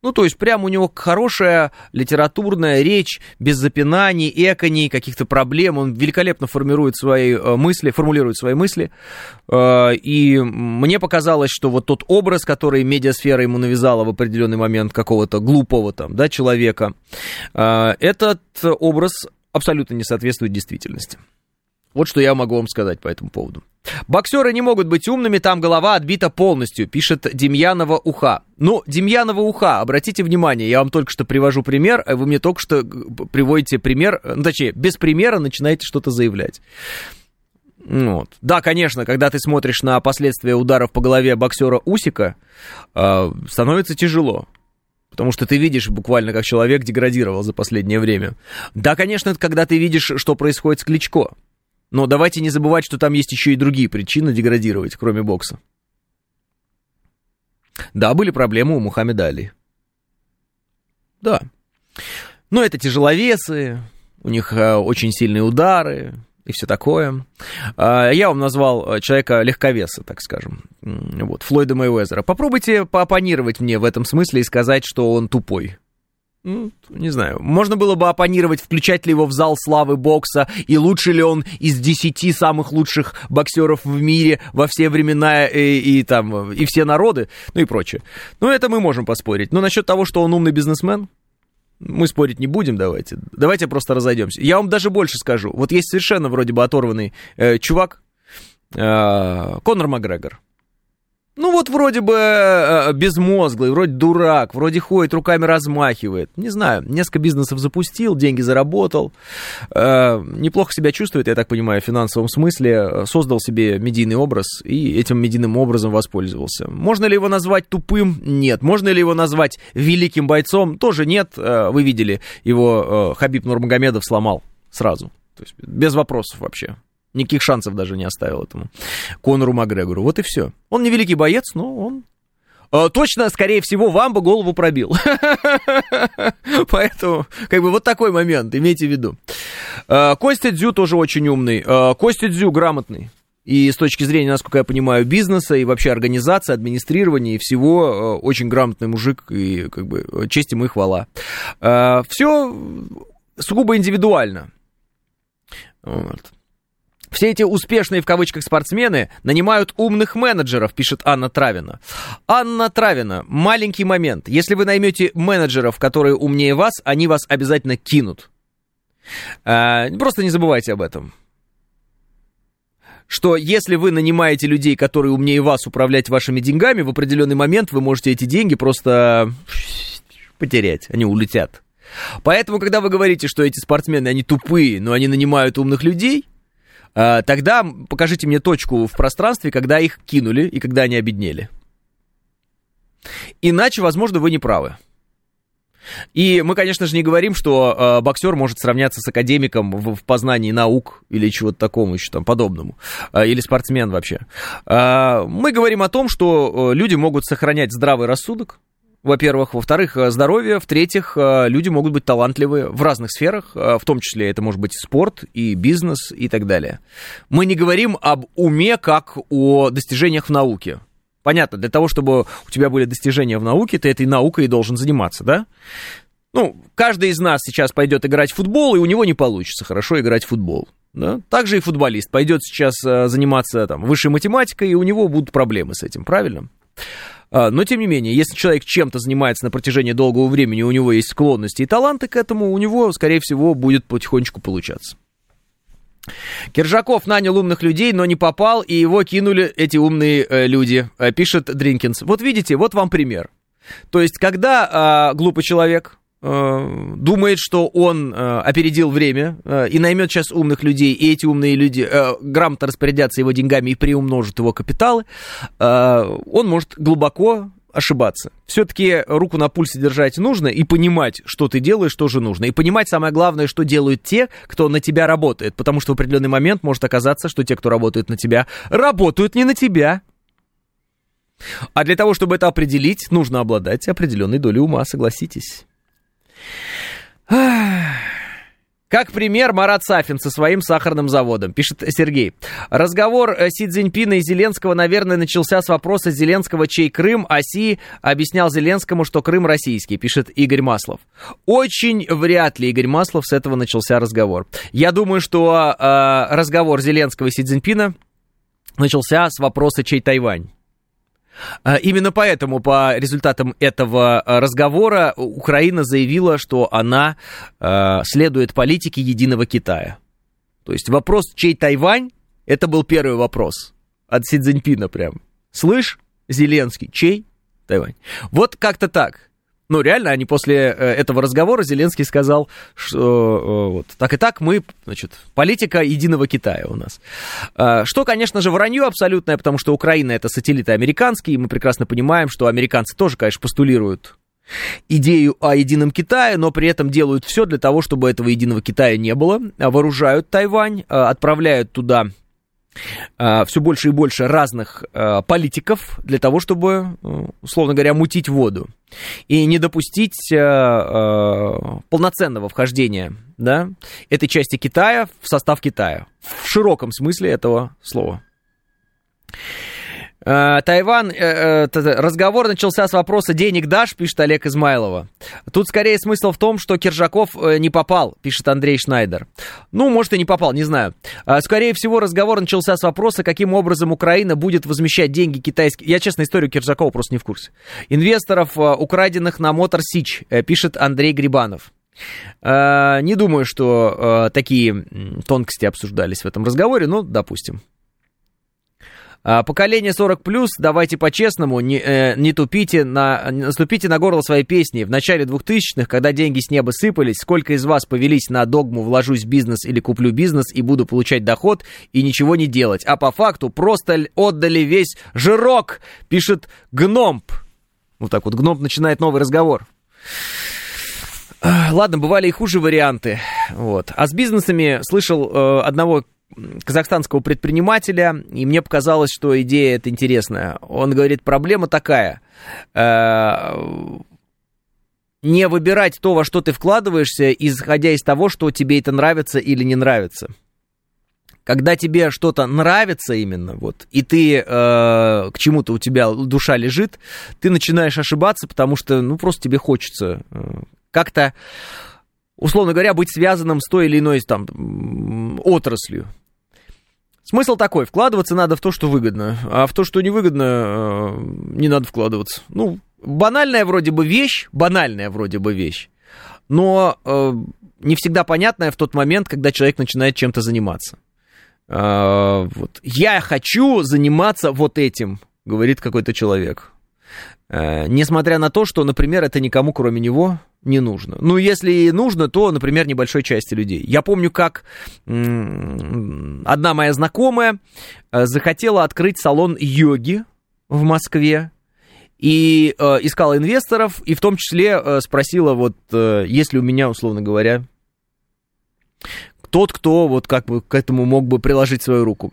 Ну, то есть, прям у него хорошая литературная речь, без запинаний, эконий, каких-то проблем. Он великолепно формирует свои э, мысли, формулирует свои мысли. Э, и мне показалось, что вот тот образ, который медиасфера ему навязала в определенный момент какого-то глупого там, да, человека, э, этот образ абсолютно не соответствует действительности. Вот что я могу вам сказать по этому поводу. Боксеры не могут быть умными, там голова отбита полностью, пишет Демьянова Уха. Ну, Демьянова Уха, обратите внимание, я вам только что привожу пример, а вы мне только что приводите пример, ну, точнее, без примера начинаете что-то заявлять. Вот. Да, конечно, когда ты смотришь на последствия ударов по голове боксера Усика, э, становится тяжело. Потому что ты видишь буквально, как человек деградировал за последнее время. Да, конечно, это когда ты видишь, что происходит с Кличко. Но давайте не забывать, что там есть еще и другие причины деградировать, кроме бокса. Да, были проблемы у Мухаммеда Али. Да. Но это тяжеловесы, у них э, очень сильные удары и все такое. Э, я вам назвал э, человека легковеса, так скажем. Вот, Флойда Мэйвезера. Попробуйте поопонировать мне в этом смысле и сказать, что он тупой. Ну, не знаю. Можно было бы оппонировать, включать ли его в зал славы бокса, и лучше ли он из десяти самых лучших боксеров в мире во все времена и, и там, и все народы, ну и прочее. Ну, это мы можем поспорить. Но насчет того, что он умный бизнесмен, мы спорить не будем, давайте. Давайте просто разойдемся. Я вам даже больше скажу. Вот есть совершенно вроде бы оторванный э, чувак, э, Конор Макгрегор. Ну вот вроде бы э, безмозглый, вроде дурак, вроде ходит, руками размахивает. Не знаю, несколько бизнесов запустил, деньги заработал. Э, неплохо себя чувствует, я так понимаю, в финансовом смысле. Создал себе медийный образ и этим медийным образом воспользовался. Можно ли его назвать тупым? Нет. Можно ли его назвать великим бойцом? Тоже нет. Э, вы видели, его Хабиб Нурмагомедов сломал сразу. То есть без вопросов вообще. Никаких шансов даже не оставил этому Конору Макгрегору. Вот и все. Он не великий боец, но он э, точно, скорее всего, вам бы голову пробил. Поэтому, как бы, вот такой момент, имейте в виду. Э, Костя Дзю тоже очень умный. Э, Костя Дзю грамотный. И с точки зрения, насколько я понимаю, бизнеса и вообще организации, администрирования и всего, очень грамотный мужик, и как бы честь ему и хвала. Все сугубо индивидуально. Вот. Все эти успешные в кавычках спортсмены нанимают умных менеджеров, пишет Анна Травина. Анна Травина, маленький момент. Если вы наймете менеджеров, которые умнее вас, они вас обязательно кинут. А, просто не забывайте об этом. Что если вы нанимаете людей, которые умнее вас управлять вашими деньгами, в определенный момент вы можете эти деньги просто потерять, они улетят. Поэтому, когда вы говорите, что эти спортсмены, они тупые, но они нанимают умных людей, тогда покажите мне точку в пространстве, когда их кинули и когда они обеднели. Иначе, возможно, вы не правы. И мы, конечно же, не говорим, что э, боксер может сравняться с академиком в, в познании наук или чего-то такому еще там подобному, э, или спортсмен вообще. Э, мы говорим о том, что э, люди могут сохранять здравый рассудок, во-первых. Во-вторых, э, здоровье. В-третьих, э, люди могут быть талантливые в разных сферах, в том числе это может быть спорт, и бизнес, и так далее. Мы не говорим об уме как о достижениях в науке. Понятно, для того, чтобы у тебя были достижения в науке, ты этой наукой и должен заниматься, да? Ну, каждый из нас сейчас пойдет играть в футбол, и у него не получится хорошо играть в футбол. Да? Также и футболист пойдет сейчас заниматься там, высшей математикой, и у него будут проблемы с этим, правильно? А, но, тем не менее, если человек чем-то занимается на протяжении долгого времени, у него есть склонности и таланты к этому, у него, скорее всего, будет потихонечку получаться. Киржаков нанял умных людей, но не попал, и его кинули эти умные э, люди, э, пишет Дринкинс. Вот видите, вот вам пример. То есть, когда э, глупый человек думает, что он э, опередил время э, и наймет сейчас умных людей, и эти умные люди грамотно распорядятся его деньгами и приумножат его капиталы, он может глубоко ошибаться. Все-таки руку на пульсе держать нужно и понимать, что ты делаешь, что же нужно. И понимать самое главное, что делают те, кто на тебя работает. Потому что в определенный момент может оказаться, что те, кто работают на тебя, работают не на тебя. А для того, чтобы это определить, нужно обладать определенной долей ума, согласитесь. Как пример, Марат Сафин со своим сахарным заводом, пишет Сергей. Разговор э, Си Цзиньпина и Зеленского, наверное, начался с вопроса Зеленского, чей Крым, а Си объяснял Зеленскому, что Крым российский, пишет Игорь Маслов. Очень вряд ли, Игорь Маслов, с этого начался разговор. Я думаю, что э, разговор Зеленского и Си Цзиньпина начался с вопроса, чей Тайвань. А, именно поэтому, по результатам этого а, разговора, Украина заявила, что она а, следует политике единого Китая. То есть вопрос, чей Тайвань, это был первый вопрос от Си Цзиньпина прям. Слышь, Зеленский, чей Тайвань? Вот как-то так. Ну, реально, они после э, этого разговора Зеленский сказал, что э, вот так и так мы, значит, политика единого Китая у нас. А, что, конечно же, вранье абсолютное, потому что Украина это сателлиты американские, и мы прекрасно понимаем, что американцы тоже, конечно, постулируют идею о едином Китае, но при этом делают все для того, чтобы этого единого Китая не было, вооружают Тайвань, отправляют туда Э, все больше и больше разных э, политиков для того, чтобы, э, условно говоря, мутить воду и не допустить полноценного вхождения да, этой части Китая в состав Китая в широком смысле этого слова. Э, Тайван, э, э, разговор начался с вопроса «денег дашь?» пишет Олег Измайлова. Тут скорее смысл в том, что Киржаков не попал, пишет Андрей Шнайдер. Ну, может, и не попал, не знаю. Скорее всего, разговор начался с вопроса, каким образом Украина будет возмещать деньги китайские. Я, честно, историю Киржакова просто не в курсе. Инвесторов, украденных на Мотор Сич, пишет Андрей Грибанов. Не думаю, что такие тонкости обсуждались в этом разговоре, но допустим. А, поколение 40 плюс, давайте по-честному, не, э, не тупите, на, наступите на горло своей песни. В начале 2000-х, когда деньги с неба сыпались, сколько из вас повелись на догму «вложусь в бизнес или куплю бизнес и буду получать доход и ничего не делать», а по факту просто отдали весь жирок, пишет Гномп. Вот так вот Гномп начинает новый разговор. Ладно, бывали и хуже варианты. Вот. А с бизнесами слышал э, одного казахстанского предпринимателя, и мне показалось, что идея эта интересная. Он говорит, проблема такая, э, не выбирать то, во что ты вкладываешься, исходя из того, что тебе это нравится или не нравится. Когда тебе что-то нравится именно, вот, и ты э, к чему-то у тебя душа лежит, ты начинаешь ошибаться, потому что, ну, просто тебе хочется э, как-то условно говоря, быть связанным с той или иной там отраслью. Смысл такой, вкладываться надо в то, что выгодно, а в то, что невыгодно, э, не надо вкладываться. Ну, банальная вроде бы вещь, банальная вроде бы вещь, но э, не всегда понятная в тот момент, когда человек начинает чем-то заниматься. Э, вот. Я хочу заниматься вот этим, говорит какой-то человек. Э, несмотря на то, что, например, это никому, кроме него, не нужно. Ну, если и нужно, то, например, небольшой части людей. Я помню, как одна моя знакомая э, захотела открыть салон йоги в Москве и э, искала инвесторов, и в том числе э, спросила, вот, э, есть ли у меня, условно говоря, тот, кто вот как бы к этому мог бы приложить свою руку.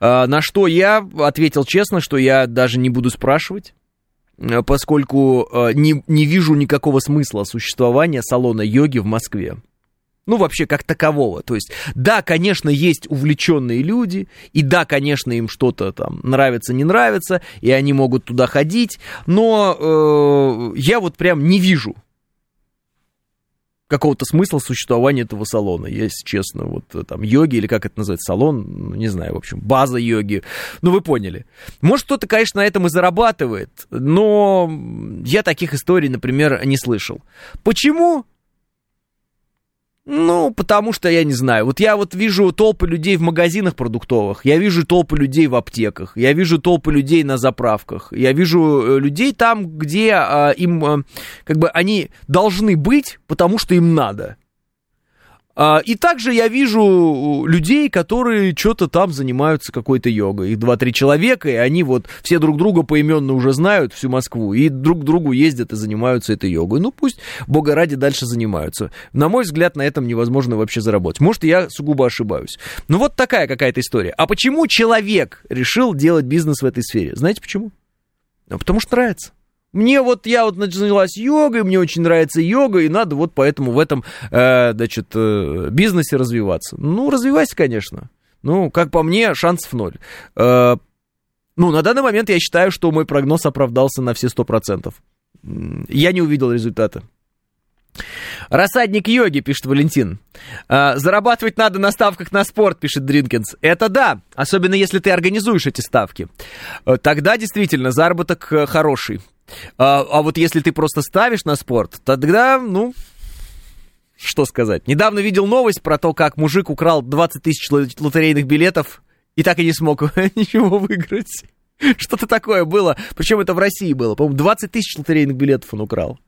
Э, на что я ответил честно, что я даже не буду спрашивать, поскольку не, не вижу никакого смысла существования салона йоги в Москве. Ну, вообще, как такового. То есть, да, конечно, есть увлеченные люди, и да, конечно, им что-то там нравится, не нравится, и они могут туда ходить, но э, я вот прям не вижу какого-то смысла существования этого салона, если честно. Вот э, там йоги, или как это называется, салон, ну, не знаю, в общем, база йоги. Ну, вы поняли. Может, кто-то, конечно, на этом и зарабатывает, но я таких историй, например, не слышал. Почему? Ну, потому что, я не знаю, вот я вот вижу толпы людей в магазинах продуктовых, я вижу толпы людей в аптеках, я вижу толпы людей на заправках, я вижу э, людей там, где а, им, а, как бы, они должны быть, потому что им надо. А, и также я вижу людей, которые что-то там занимаются какой-то йогой. Их два-три человека, и они вот все друг друга поименно уже знают всю Москву, и друг к другу ездят и занимаются этой йогой. Ну пусть, бога ради, дальше занимаются. На мой взгляд, на этом невозможно вообще заработать. Может, я сугубо ошибаюсь. Ну вот такая какая-то история. А почему человек решил делать бизнес в этой сфере? Знаете почему? А потому что нравится. Мне вот, я вот занялась йогой, мне очень нравится йога, и надо вот поэтому в этом, э, значит, э, бизнесе развиваться. Ну, развивайся, конечно. Ну, как по мне, шансов ноль. Э, ну, на данный момент я считаю, что мой прогноз оправдался на все сто процентов. Я не увидел результата. Рассадник йоги, пишет Валентин. «А, зарабатывать надо на ставках на спорт, пишет Дринкинс. Это да, особенно если ты организуешь эти ставки. Э, тогда действительно заработок э, хороший. А, а вот если ты просто ставишь на спорт, тогда, ну, что сказать. Недавно видел новость про то, как мужик украл 20 тысяч лотерейных билетов и так и не смог ничего выиграть. Что-то такое было. Причем это в России было. По-моему, 20 тысяч лотерейных билетов он украл.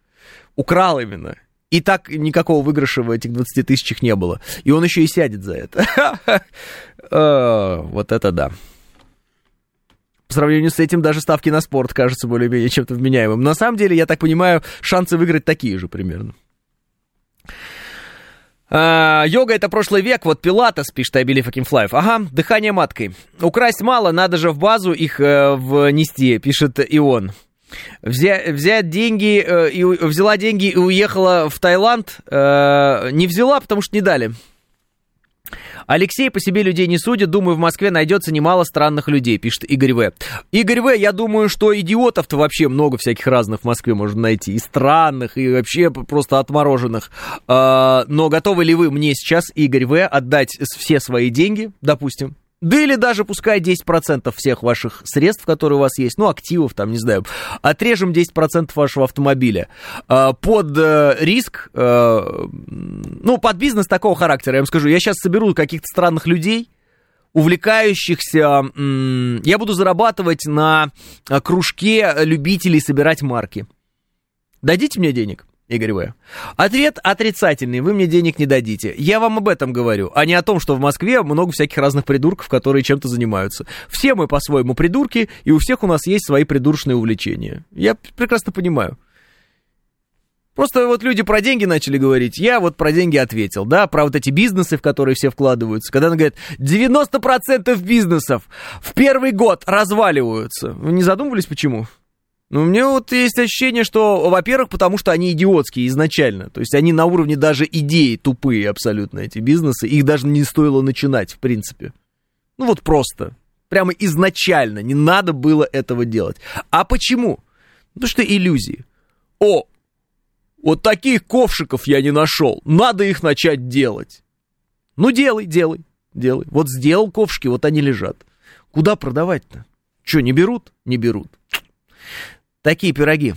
Украл именно. И так никакого выигрыша в этих 20 тысячах не было. И он еще и сядет за это. А, вот это да. По сравнению с этим даже ставки на спорт кажутся более-менее чем-то вменяемым. На самом деле, я так понимаю, шансы выиграть такие же примерно. А, йога это прошлый век, вот пилатес, пишет I can Ага, дыхание маткой. Украсть мало, надо же в базу их э, внести, пишет Ион. Взя, взять деньги, э, и, взяла деньги и уехала в Таиланд. Э, не взяла, потому что не дали. Алексей по себе людей не судит. Думаю, в Москве найдется немало странных людей, пишет Игорь В. Игорь В, я думаю, что идиотов-то вообще много всяких разных в Москве можно найти. И странных, и вообще просто отмороженных. А, но готовы ли вы мне сейчас, Игорь В, отдать все свои деньги, допустим, да или даже пускай 10% всех ваших средств, которые у вас есть, ну, активов, там, не знаю, отрежем 10% вашего автомобиля э, под э, риск, э, ну, под бизнес такого характера, я вам скажу, я сейчас соберу каких-то странных людей, увлекающихся, я буду зарабатывать на кружке любителей собирать марки. Дадите мне денег? Игорь В. Ответ отрицательный, вы мне денег не дадите. Я вам об этом говорю, а не о том, что в Москве много всяких разных придурков, которые чем-то занимаются. Все мы по-своему придурки, и у всех у нас есть свои придурочные увлечения. Я прекрасно понимаю. Просто вот люди про деньги начали говорить, я вот про деньги ответил, да, про вот эти бизнесы, в которые все вкладываются. Когда она говорит, 90% бизнесов в первый год разваливаются. Вы не задумывались, почему? Ну, у меня вот есть ощущение, что, во-первых, потому что они идиотские изначально. То есть они на уровне даже идеи тупые абсолютно, эти бизнесы. Их даже не стоило начинать, в принципе. Ну, вот просто. Прямо изначально не надо было этого делать. А почему? Потому что иллюзии. О, вот таких ковшиков я не нашел. Надо их начать делать. Ну, делай, делай, делай. Вот сделал ковшики, вот они лежат. Куда продавать-то? Что, не берут? Не берут. Такие пироги.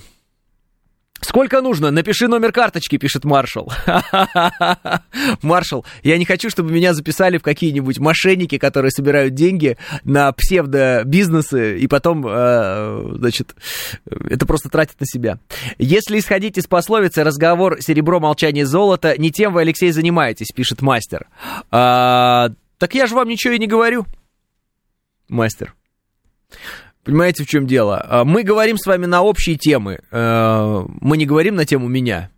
Сколько нужно? Напиши номер карточки, пишет Маршал. Маршал, я не хочу, чтобы меня записали в какие-нибудь мошенники, которые собирают деньги на псевдобизнесы и потом, э, значит, это просто тратят на себя. Если исходить из пословицы «разговор серебро, молчание золото», не тем вы, Алексей, занимаетесь, пишет мастер. А, так я же вам ничего и не говорю, мастер. Понимаете, в чем дело? А, мы говорим с вами на общие темы. Э, мы не говорим на тему меня.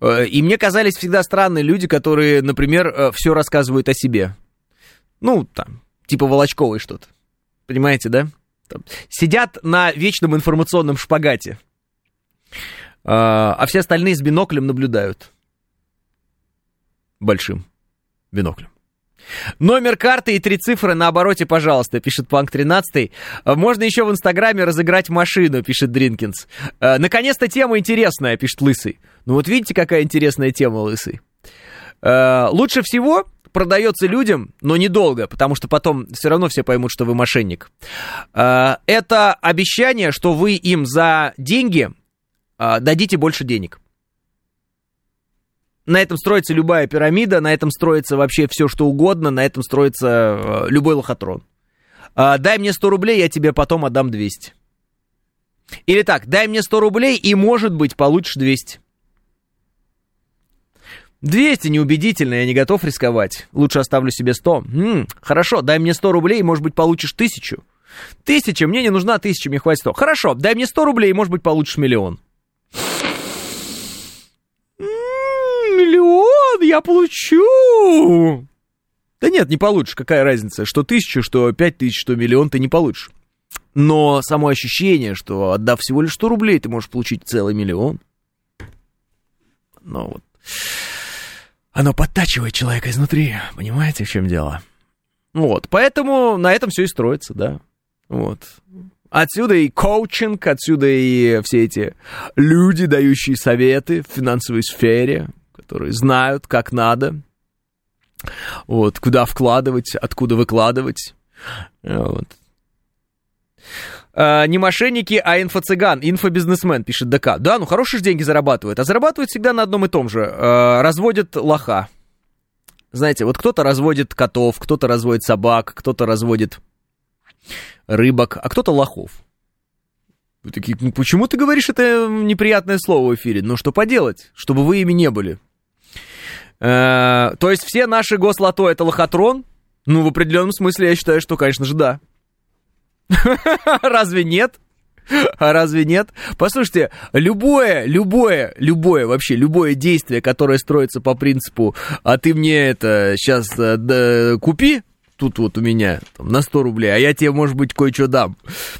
Э, и мне казались всегда странные люди, которые, например, э, все рассказывают о себе. Ну, там, типа Волочковой что-то. Понимаете, да? там, сидят на вечном информационном шпагате, а, а все остальные с биноклем наблюдают. Большим биноклем. Номер карты и три цифры на обороте, пожалуйста, пишет Панк 13. Можно еще в Инстаграме разыграть машину, пишет Дринкинс. Наконец-то тема интересная, пишет Лысый. Ну вот видите, какая интересная тема, Лысый. Лучше всего продается людям, но недолго, потому что потом все равно все поймут, что вы мошенник. Это обещание, что вы им за деньги дадите больше денег. На этом строится любая пирамида, на этом строится вообще все, что угодно, на этом строится э, любой лохотрон. Э, дай мне 100 рублей, я тебе потом отдам 200. Или так, дай мне 100 рублей, и, может быть, получишь 200. 200 неубедительно, я не готов рисковать. Лучше оставлю себе 100. М-м, хорошо, дай мне 100 рублей, может быть, получишь 1000. Тысяча, мне не нужна тысяча, мне хватит 100. Хорошо, дай мне 100 рублей, может быть, получишь миллион. миллион я получу. Да нет, не получишь, какая разница, что тысячу, что пять тысяч, что миллион ты не получишь. Но само ощущение, что отдав всего лишь 100 рублей, ты можешь получить целый миллион. Ну вот. Оно подтачивает человека изнутри, понимаете, в чем дело? Вот, поэтому на этом все и строится, да. Вот. Отсюда и коучинг, отсюда и все эти люди, дающие советы в финансовой сфере, которые знают, как надо, вот, куда вкладывать, откуда выкладывать. Вот. А, не мошенники, а инфо-цыган, инфобизнесмен, пишет ДК. Да, ну хорошие же деньги зарабатывают, а зарабатывают всегда на одном и том же. А, разводят лоха. Знаете, вот кто-то разводит котов, кто-то разводит собак, кто-то разводит рыбок, а кто-то лохов. Вы такие, ну почему ты говоришь это неприятное слово в эфире? Ну что поделать, чтобы вы ими не были. Э, то есть все наши гослото это лохотрон? Ну, в определенном смысле я считаю, что, конечно же, да. Разве нет? А разве нет? Послушайте, любое, любое, любое, вообще, любое действие, которое строится по принципу, а ты мне это сейчас э, да, купи, тут вот у меня там, на 100 рублей, а я тебе, может быть, кое-что дам.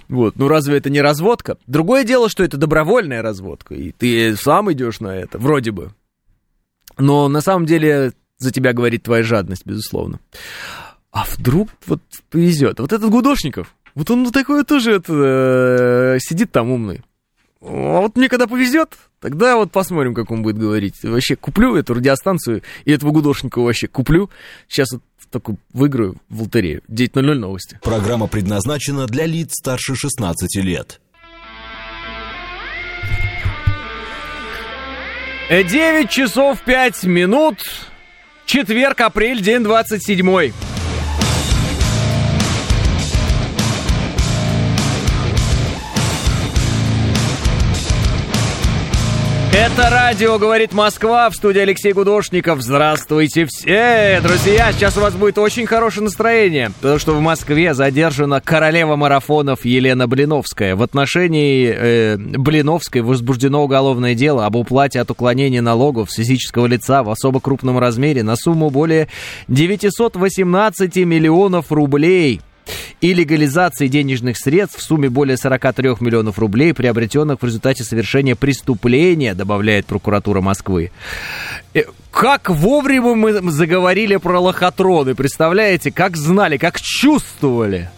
Вот, ну разве это не разводка? Другое дело, что это добровольная разводка, и ты сам идешь на это, вроде бы. Но на самом деле за тебя говорит твоя жадность, безусловно. А вдруг вот повезет. Вот этот Гудошников, вот он такой тоже это, э, сидит там умный. А вот мне когда повезет, тогда вот посмотрим, как он будет говорить. Вообще куплю эту радиостанцию и этого Гудошникова вообще куплю. Сейчас вот только выиграю в лотерею. 9.00 новости. Программа предназначена для лиц старше 16 лет. 9 часов 5 минут. Четверг, апрель, день 27. Это радио «Говорит Москва» в студии Алексей Гудошников. Здравствуйте все, друзья! Сейчас у вас будет очень хорошее настроение, потому что в Москве задержана королева марафонов Елена Блиновская. В отношении э, Блиновской возбуждено уголовное дело об уплате от уклонения налогов с физического лица в особо крупном размере на сумму более 918 миллионов рублей и легализации денежных средств в сумме более 43 миллионов рублей, приобретенных в результате совершения преступления, добавляет прокуратура Москвы. Э, как вовремя мы заговорили про лохотроны, представляете? Как знали, как чувствовали.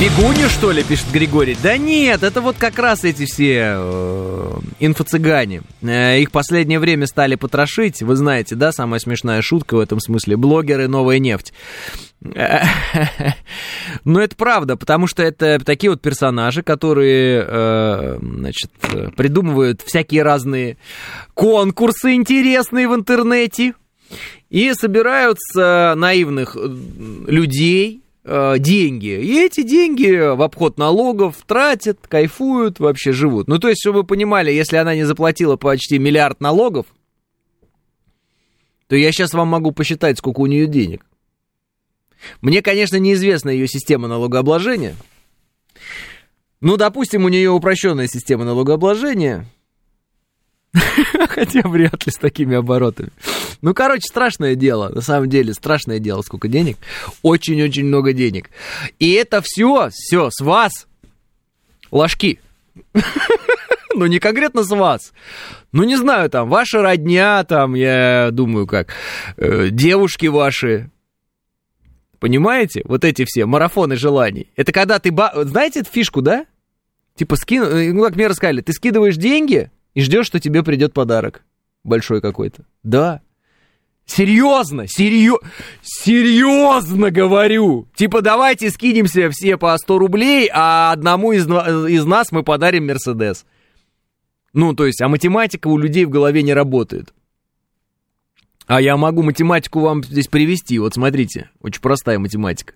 Бегуни, что ли, пишет Григорий? Да нет, это вот как раз эти все э, инфо-цыгане. Э, их последнее время стали потрошить. Вы знаете, да, самая смешная шутка в этом смысле. Блогеры «Новая нефть». Но это правда, потому что это такие вот персонажи, которые, э, значит, придумывают всякие разные конкурсы интересные в интернете и собираются наивных э, людей, деньги. И эти деньги в обход налогов тратят, кайфуют, вообще живут. Ну, то есть, чтобы вы понимали, если она не заплатила почти миллиард налогов, то я сейчас вам могу посчитать, сколько у нее денег. Мне, конечно, неизвестна ее система налогообложения. Ну, допустим, у нее упрощенная система налогообложения. Хотя вряд ли с такими оборотами. Ну, короче, страшное дело, на самом деле, страшное дело, сколько денег. Очень-очень много денег. И это все, все, с вас ложки. Ну, не конкретно с вас. Ну, не знаю, там, ваша родня, там, я думаю, как, э, девушки ваши, Понимаете? Вот эти все марафоны желаний. Это когда ты... Ба... Знаете эту фишку, да? Типа скину... Ну, как мне рассказали, ты скидываешь деньги и ждешь, что тебе придет подарок. Большой какой-то. Да. Серьезно, серьезно, серьезно говорю. Типа давайте скинемся все по 100 рублей, а одному из, из нас мы подарим Мерседес. Ну, то есть, а математика у людей в голове не работает. А я могу математику вам здесь привести. Вот смотрите, очень простая математика.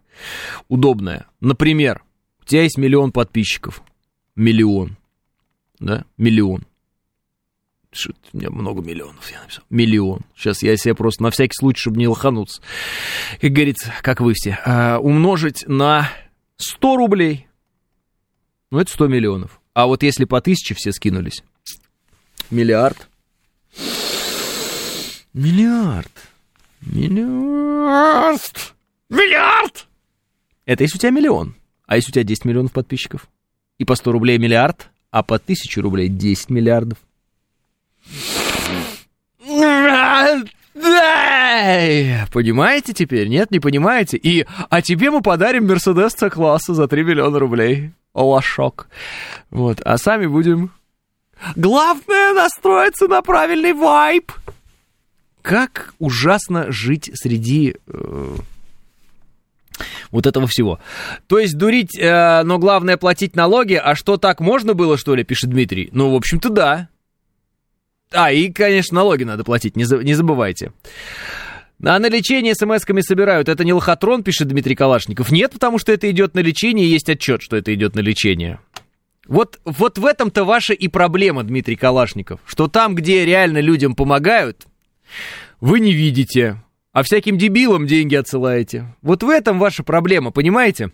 Удобная. Например, у тебя есть миллион подписчиков. Миллион. Да? Миллион. У меня много миллионов, я написал. Миллион. Сейчас я себе просто на всякий случай, чтобы не лохануться. Как говорится, как вы все. А, умножить на 100 рублей. Ну, это 100 миллионов. А вот если по тысяче все скинулись. Миллиард. Миллиард. Миллиард. Миллиард! Это если у тебя миллион. А если у тебя 10 миллионов подписчиков? И по 100 рублей миллиард, а по 1000 рублей 10 миллиардов. Понимаете теперь? Нет, не понимаете? И, а тебе мы подарим Мерседес С-класса за 3 миллиона рублей. Лошок. Вот, а сами будем... Главное настроиться на правильный вайб. Как ужасно жить среди э, вот этого всего. То есть дурить, э, но главное платить налоги. А что так можно было, что ли, пишет Дмитрий? Ну, в общем-то, да. А, и, конечно, налоги надо платить, не, за, не забывайте. А на лечение смс-ками собирают. Это не лохотрон, пишет Дмитрий Калашников. Нет, потому что это идет на лечение, и есть отчет, что это идет на лечение. Вот, вот в этом-то ваша и проблема, Дмитрий Калашников. Что там, где реально людям помогают, вы не видите, а всяким дебилам деньги отсылаете. Вот в этом ваша проблема, понимаете?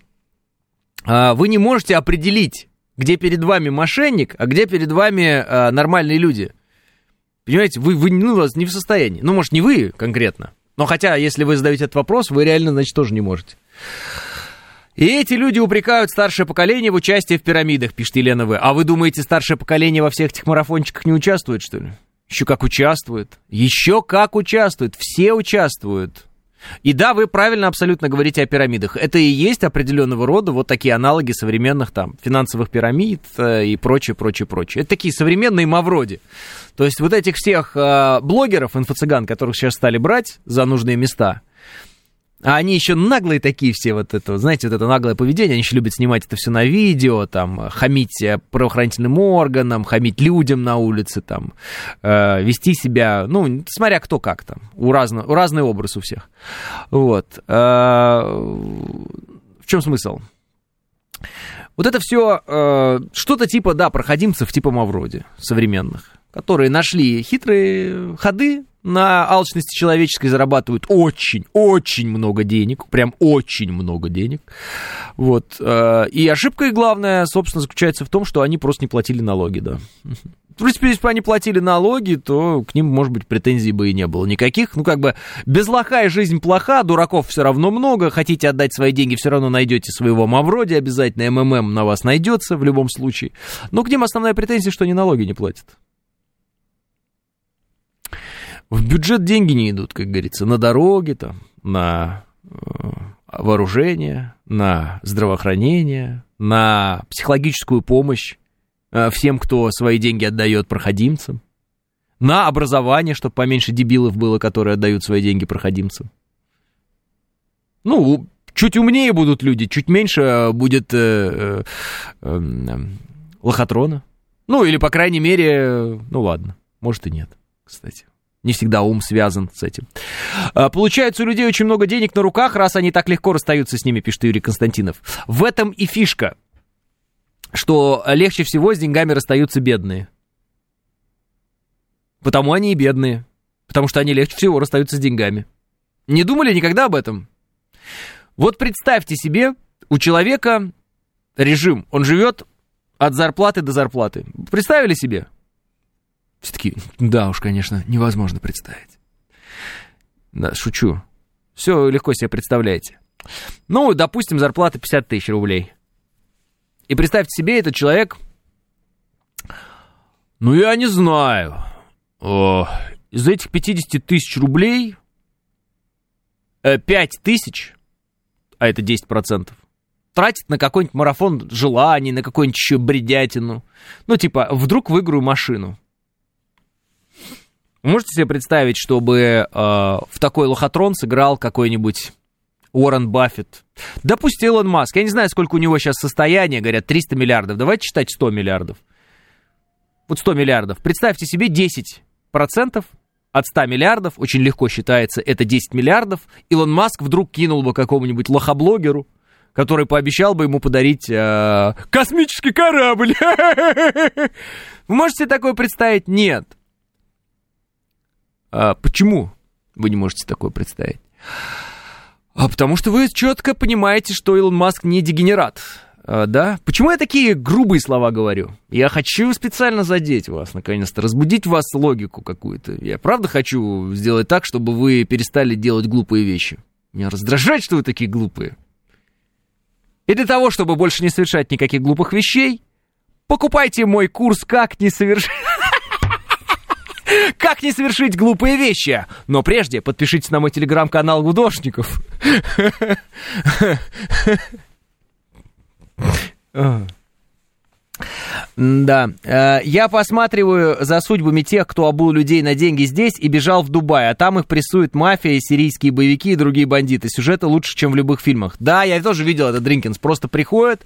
А, вы не можете определить, где перед вами мошенник, а где перед вами а, нормальные люди. Понимаете, вы, вы ну, не в состоянии. Ну, может, не вы конкретно. Но хотя, если вы задаете этот вопрос, вы реально, значит, тоже не можете. И эти люди упрекают старшее поколение в участии в пирамидах, пишет Елена В. А вы думаете, старшее поколение во всех этих марафончиках не участвует, что ли? Еще как участвует. Еще как участвует. Все участвуют. И да, вы правильно абсолютно говорите о пирамидах. Это и есть определенного рода вот такие аналоги современных там финансовых пирамид э, и прочее, прочее, прочее. Это такие современные мавроди. То есть вот этих всех э, блогеров, инфо-цыган, которых сейчас стали брать за нужные места, а они еще наглые такие все, вот это, знаете, вот это наглое поведение, они еще любят снимать это все на видео, там, хамить э, правоохранительным органам, хамить людям на улице, там, э, вести себя, ну, смотря кто как там, у, разно, у разный образ у всех. Вот. Э, в чем смысл? Вот это все э, что-то типа, да, проходимцев типа Мавроди современных, которые нашли хитрые ходы, на алчности человеческой зарабатывают очень, очень много денег, прям очень много денег. Вот. Э, и ошибка их главная, собственно, заключается в том, что они просто не платили налоги, да. В принципе, если бы они платили налоги, то к ним, может быть, претензий бы и не было никаких. Ну, как бы, без лоха жизнь плоха, дураков все равно много, хотите отдать свои деньги, все равно найдете своего Мавроди, обязательно МММ на вас найдется в любом случае. Но к ним основная претензия, что они налоги не платят. В бюджет деньги не идут, как говорится, на дороги, там, на э, вооружение, на здравоохранение, на психологическую помощь э, всем, кто свои деньги отдает проходимцам, на образование, чтобы поменьше дебилов было, которые отдают свои деньги проходимцам. Ну, чуть умнее будут люди, чуть меньше будет э, э, э, лохотрона. Ну, или, по крайней мере, ну ладно, может и нет, кстати. Не всегда ум связан с этим. А, получается, у людей очень много денег на руках, раз они так легко расстаются с ними, пишет Юрий Константинов. В этом и фишка, что легче всего с деньгами расстаются бедные. Потому они и бедные. Потому что они легче всего расстаются с деньгами. Не думали никогда об этом? Вот представьте себе, у человека режим, он живет от зарплаты до зарплаты. Представили себе? Все таки да уж, конечно, невозможно представить. Да, шучу. Все легко себе представляете. Ну, допустим, зарплата 50 тысяч рублей. И представьте себе, этот человек, ну, я не знаю, из этих 50 тысяч рублей 5 э, тысяч, а это 10%, тратит на какой-нибудь марафон желаний, на какую-нибудь еще бредятину. Ну, типа, вдруг выиграю машину. Можете себе представить, чтобы э, в такой лохотрон сыграл какой-нибудь Уоррен Баффет? Да пусть Илон Маск. Я не знаю, сколько у него сейчас состояние, говорят, 300 миллиардов. Давайте считать 100 миллиардов. Вот 100 миллиардов. Представьте себе 10% от 100 миллиардов, очень легко считается, это 10 миллиардов. Илон Маск вдруг кинул бы какому-нибудь лохоблогеру, который пообещал бы ему подарить э, космический корабль. Вы можете такое представить? Нет. А почему вы не можете такое представить? А потому что вы четко понимаете, что Илон Маск не дегенерат. А, да? Почему я такие грубые слова говорю? Я хочу специально задеть вас, наконец-то, разбудить в вас логику какую-то. Я правда хочу сделать так, чтобы вы перестали делать глупые вещи. Меня раздражает, что вы такие глупые. И для того, чтобы больше не совершать никаких глупых вещей, покупайте мой курс «Как не совершать...» Как не совершить глупые вещи? Но прежде подпишитесь на мой телеграм-канал Гудошников. Да. Э, я посматриваю за судьбами тех, кто обул людей на деньги здесь и бежал в Дубай, а там их прессует мафия, сирийские боевики и другие бандиты. Сюжеты лучше, чем в любых фильмах. Да, я тоже видел это, Дринкинс. Просто приходят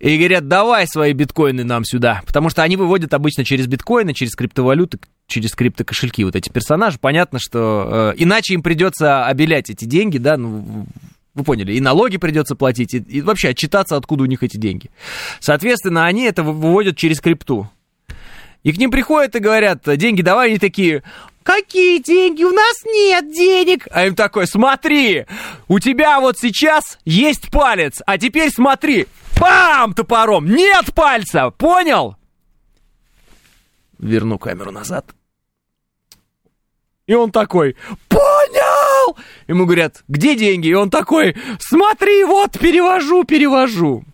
и говорят, давай свои биткоины нам сюда. Потому что они выводят обычно через биткоины, через криптовалюты, через криптокошельки вот эти персонажи. Понятно, что э, иначе им придется обелять эти деньги, да, ну, вы поняли, и налоги придется платить, и, и вообще отчитаться, откуда у них эти деньги. Соответственно, они это выводят через крипту. И к ним приходят и говорят, деньги давай, они такие, какие деньги, у нас нет денег. А им такой, смотри, у тебя вот сейчас есть палец, а теперь смотри, пам, топором, нет пальца, понял? Верну камеру назад. И он такой, понял! Ему говорят, где деньги? И он такой, смотри, вот, перевожу, перевожу.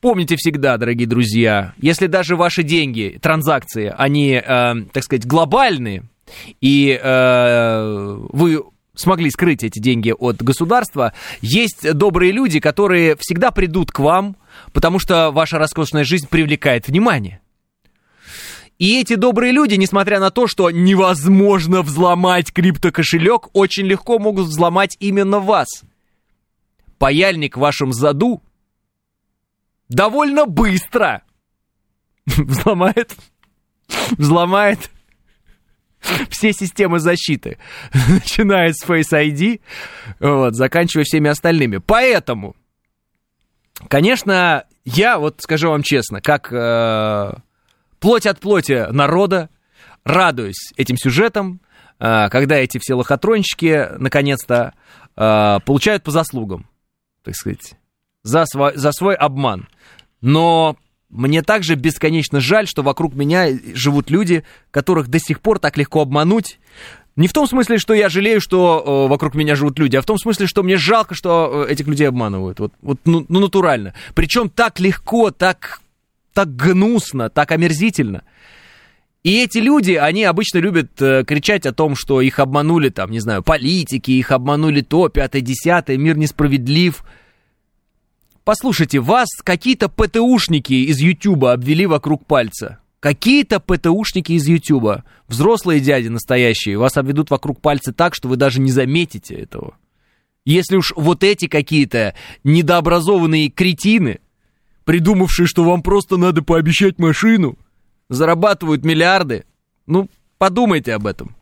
Помните всегда, дорогие друзья, если даже ваши деньги, транзакции, они, э, так сказать, глобальные, и э, вы смогли скрыть эти деньги от государства, есть добрые люди, которые всегда придут к вам, потому что ваша роскошная жизнь привлекает внимание. И эти добрые люди, несмотря на то, что невозможно взломать криптокошелек, очень легко могут взломать именно вас. Паяльник в вашем заду довольно быстро взломает, взломает все системы защиты, начиная с Face ID, вот, заканчивая всеми остальными. Поэтому, конечно, я вот скажу вам честно, как э, плоть от плоти народа, радуюсь этим сюжетам, а, когда эти все лохотронщики наконец-то а, получают по заслугам, так сказать, за свой, за свой обман. Но мне также бесконечно жаль, что вокруг меня живут люди, которых до сих пор так легко обмануть. Не в том смысле, что я жалею, что э, вокруг меня живут люди, а в том смысле, что мне жалко, что э, этих людей обманывают. Вот, вот ну, ну, натурально. Причем так легко, так так гнусно, так омерзительно. И эти люди, они обычно любят э, кричать о том, что их обманули, там, не знаю, политики, их обманули то, пятое, десятое, мир несправедлив. Послушайте, вас какие-то ПТУшники из Ютуба обвели вокруг пальца. Какие-то ПТУшники из Ютуба, взрослые дяди настоящие, вас обведут вокруг пальца так, что вы даже не заметите этого. Если уж вот эти какие-то недообразованные кретины придумавшие, что вам просто надо пообещать машину, зарабатывают миллиарды. Ну, подумайте об этом.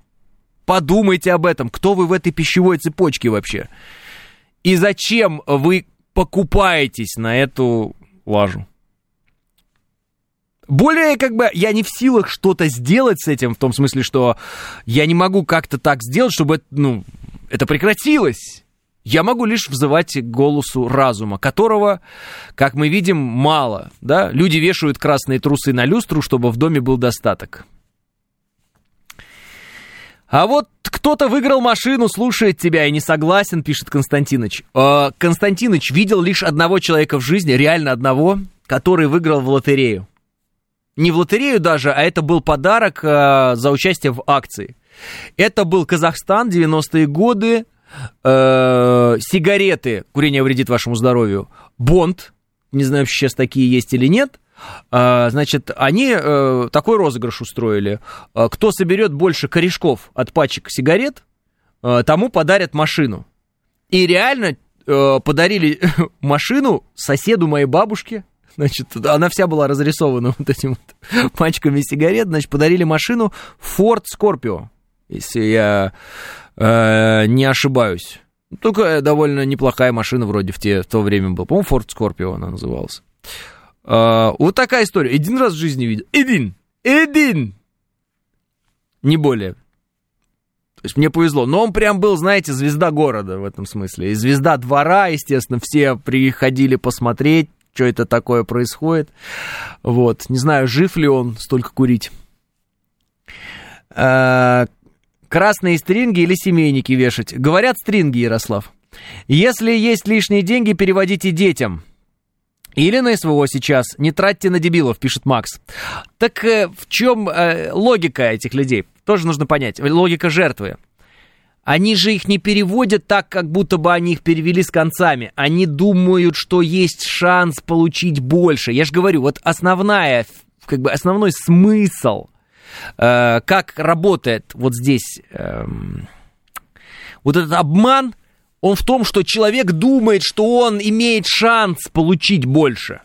Подумайте об этом. Кто вы в этой пищевой цепочке вообще? И зачем вы покупаетесь на эту лажу? Более, как бы, я не в силах что-то сделать с этим, в том смысле, что я не могу как-то так сделать, чтобы, ну, это прекратилось. Я могу лишь взывать к голосу разума, которого, как мы видим, мало. Да? Люди вешают красные трусы на люстру, чтобы в доме был достаток. А вот кто-то выиграл машину, слушает тебя и не согласен, пишет Константиныч. Э, Константиныч видел лишь одного человека в жизни, реально одного, который выиграл в лотерею. Не в лотерею даже, а это был подарок э, за участие в акции. Это был Казахстан, 90-е годы, э, сигареты, курение вредит вашему здоровью, Бонд, не знаю, сейчас такие есть или нет, а, значит, они э, такой розыгрыш устроили. Кто соберет больше корешков от пачек сигарет, э, тому подарят машину. И реально э, подарили машину соседу моей бабушки. Значит, она вся была разрисована вот этими вот пачками сигарет. Значит, подарили машину Ford Scorpio, если я э, не ошибаюсь. Только довольно неплохая машина вроде в, те, в то время была. По-моему, Ford Scorpio она называлась. А, вот такая история. Один раз в жизни видел. Один. Один. Не более. То есть мне повезло. Но он прям был, знаете, звезда города в этом смысле. И звезда двора, естественно, все приходили посмотреть, что это такое происходит. Вот. Не знаю, жив ли он столько курить. А, красные стринги или семейники вешать? Говорят стринги, Ярослав. Если есть лишние деньги, переводите детям. Или на СВО сейчас. Не тратьте на дебилов, пишет Макс. Так э, в чем э, логика этих людей? Тоже нужно понять. Логика жертвы. Они же их не переводят так, как будто бы они их перевели с концами. Они думают, что есть шанс получить больше. Я же говорю, вот основная, как бы основной смысл, как работает вот здесь э, вот этот обман – он в том, что человек думает, что он имеет шанс получить больше.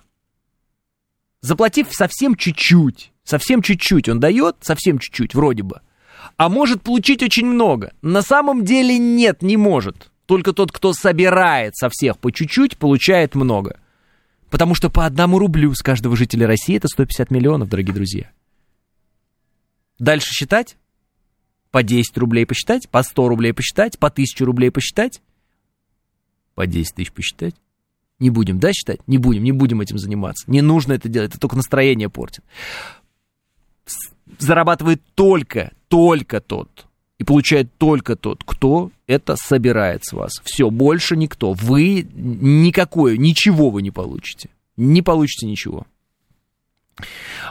Заплатив совсем чуть-чуть, совсем чуть-чуть, он дает, совсем чуть-чуть, вроде бы, а может получить очень много. На самом деле нет, не может. Только тот, кто собирает со всех по чуть-чуть, получает много. Потому что по одному рублю с каждого жителя России это 150 миллионов, дорогие друзья. Дальше считать? По 10 рублей посчитать, по 100 рублей посчитать, по 1000 рублей посчитать по 10 тысяч посчитать? Не будем, да, считать? Не будем, не будем этим заниматься. Не нужно это делать, это только настроение портит. Зарабатывает только, только тот, и получает только тот, кто это собирает с вас. Все, больше никто. Вы никакое, ничего вы не получите. Не получите ничего.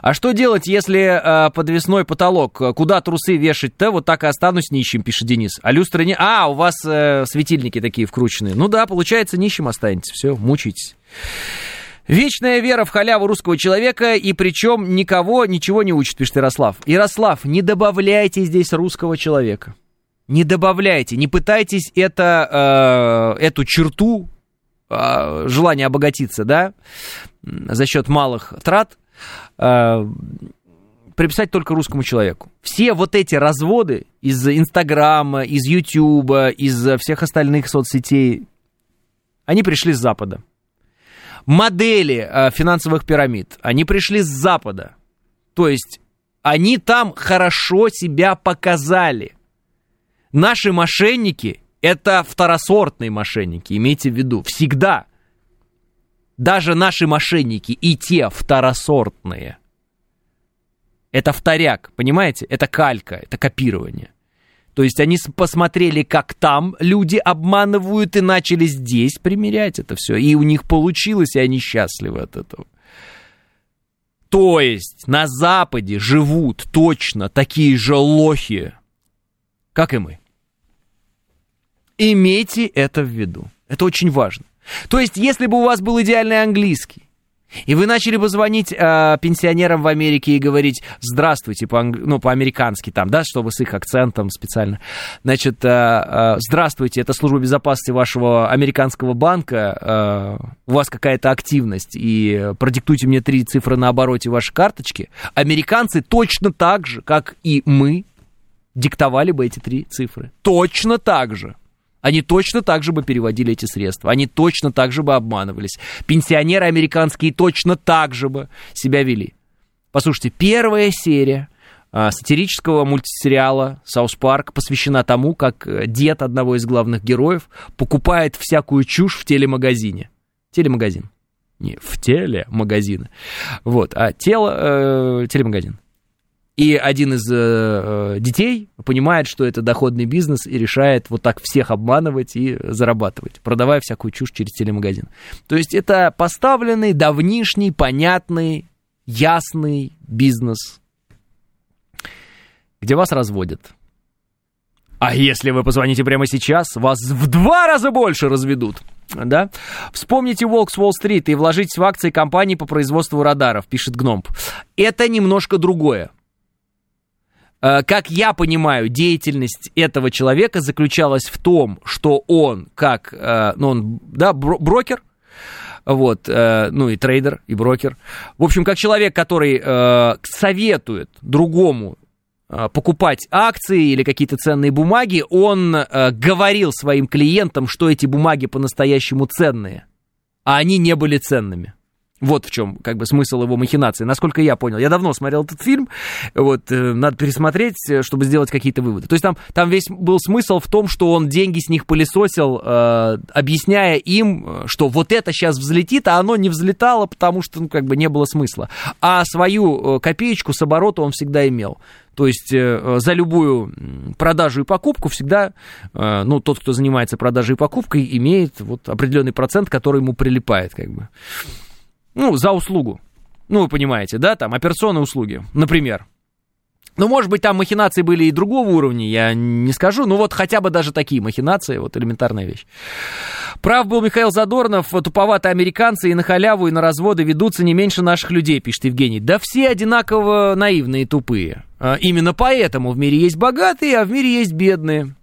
А что делать, если э, подвесной потолок? Куда трусы вешать-то? Вот так и останусь нищим, пишет Денис. А люстры не... А, у вас э, светильники такие вкрученные. Ну да, получается, нищим останетесь. Все, мучитесь. Вечная вера в халяву русского человека, и причем никого ничего не учит, пишет Ярослав. Ярослав, не добавляйте здесь русского человека. Не добавляйте, не пытайтесь это, э, эту черту э, желания обогатиться, да, за счет малых трат, э, приписать только русскому человеку. Все вот эти разводы из Инстаграма, из Ютуба, из всех остальных соцсетей, они пришли с Запада. Модели э, финансовых пирамид, они пришли с Запада. То есть они там хорошо себя показали. Наши мошенники – это второсортные мошенники, имейте в виду, всегда – даже наши мошенники и те второсортные. Это вторяк, понимаете? Это калька, это копирование. То есть они посмотрели, как там люди обманывают и начали здесь примерять это все. И у них получилось, и они счастливы от этого. То есть на Западе живут точно такие же лохи, как и мы. Имейте это в виду. Это очень важно. То есть, если бы у вас был идеальный английский, и вы начали бы звонить э, пенсионерам в Америке и говорить «здравствуйте» ну, по-американски там, да, чтобы с их акцентом специально. Значит, э, э, «здравствуйте, это служба безопасности вашего американского банка, э, у вас какая-то активность, и продиктуйте мне три цифры на обороте вашей карточки». Американцы точно так же, как и мы, диктовали бы эти три цифры. Точно так же они точно так же бы переводили эти средства, они точно так же бы обманывались. Пенсионеры американские точно так же бы себя вели. Послушайте, первая серия а, сатирического мультисериала «South Park» посвящена тому, как э, дед одного из главных героев покупает всякую чушь в телемагазине. Телемагазин. Не, в телемагазин. Вот, а тело, э, телемагазин. И один из э, детей понимает, что это доходный бизнес и решает вот так всех обманывать и зарабатывать, продавая всякую чушь через телемагазин. То есть это поставленный, давнишний, понятный, ясный бизнес, где вас разводят. А если вы позвоните прямо сейчас, вас в два раза больше разведут. Да? Вспомните Волк с Уолл-стрит и вложитесь в акции компании по производству радаров, пишет Гномп. Это немножко другое. Э, как я понимаю, деятельность этого человека заключалась в том, что он, как, э, ну, он, да, брокер, вот, э, ну и трейдер, и брокер. В общем, как человек, который советует другому покупать акции или какие-то ценные бумаги, он говорил своим клиентам, что эти бумаги по-настоящему ценные, а они не были ценными. Вот в чем как бы смысл его махинации, насколько я понял. Я давно смотрел этот фильм, вот, э, надо пересмотреть, э, чтобы сделать какие-то выводы. То есть там, там весь был смысл в том, что он деньги с них пылесосил, э, объясняя им, э, что вот это сейчас взлетит, а оно не взлетало, потому что, ну, как бы не было смысла. А свою копеечку с оборота он всегда имел. То есть э, за любую продажу и покупку всегда, э, ну, тот, кто занимается продажей и покупкой, имеет вот определенный процент, который ему прилипает, как бы. Ну, за услугу. Ну, вы понимаете, да, там операционные услуги, например. Ну, может быть, там махинации были и другого уровня, я не скажу. Ну, вот хотя бы даже такие махинации, вот элементарная вещь. Прав был Михаил Задорнов, туповатые американцы и на халяву, и на разводы ведутся не меньше наших людей, пишет Евгений. Да все одинаково наивные и тупые. А именно поэтому в мире есть богатые, а в мире есть бедные.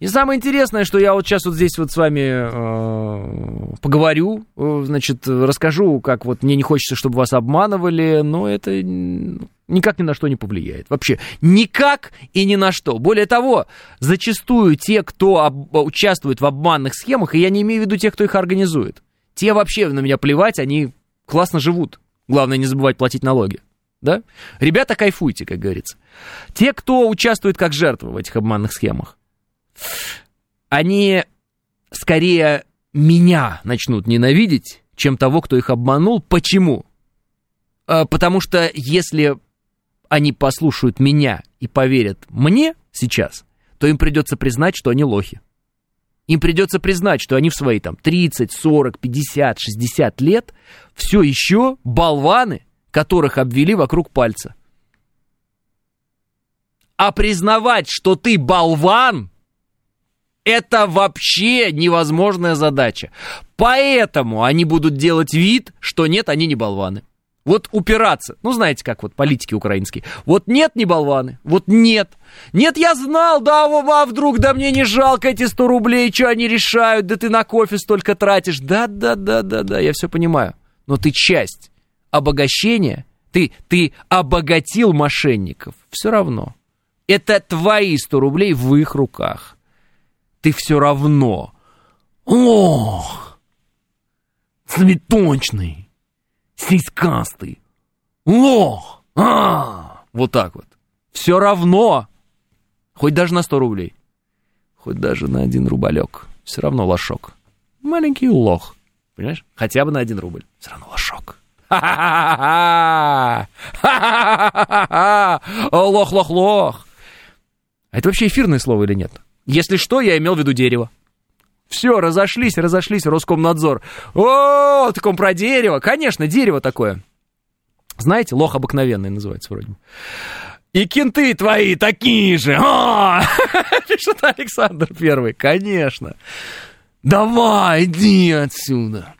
И самое интересное, что я вот сейчас вот здесь вот с вами э, поговорю, э, значит, расскажу, как вот мне не хочется, чтобы вас обманывали, но это никак ни на что не повлияет. Вообще никак и ни на что. Более того, зачастую те, кто об, участвует в обманных схемах, и я не имею в виду тех, кто их организует, те вообще на меня плевать, они классно живут. Главное не забывать платить налоги. Да? Ребята, кайфуйте, как говорится. Те, кто участвует как жертвы в этих обманных схемах, они скорее меня начнут ненавидеть, чем того, кто их обманул. Почему? А, потому что если они послушают меня и поверят мне сейчас, то им придется признать, что они лохи. Им придется признать, что они в свои там 30, 40, 50, 60 лет все еще болваны, которых обвели вокруг пальца. А признавать, что ты болван, это вообще невозможная задача. Поэтому они будут делать вид, что нет, они не болваны. Вот упираться. Ну, знаете, как вот политики украинские. Вот нет, не болваны. Вот нет. Нет, я знал, да, а вдруг, да мне не жалко эти 100 рублей, что они решают, да ты на кофе столько тратишь. Да, да, да, да, да, я все понимаю. Но ты часть обогащения, ты, ты обогатил мошенников. Все равно. Это твои 100 рублей в их руках ты все равно. Ох, цветочный, сиськастый. Ох, а, вот так вот. Все равно, хоть даже на 100 рублей, хоть даже на один рублек, все равно лошок. Маленький лох, понимаешь? Хотя бы на один рубль, все равно лошок. Лох, лох, лох. А это вообще эфирное слово или нет? Если что, я имел в виду дерево. Все, разошлись, разошлись, Роскомнадзор. О, так он про дерево. Конечно, дерево такое. Знаете, лох обыкновенный называется вроде бы. И кенты твои такие же. А! Пишет Александр Первый. Конечно. Давай, иди отсюда.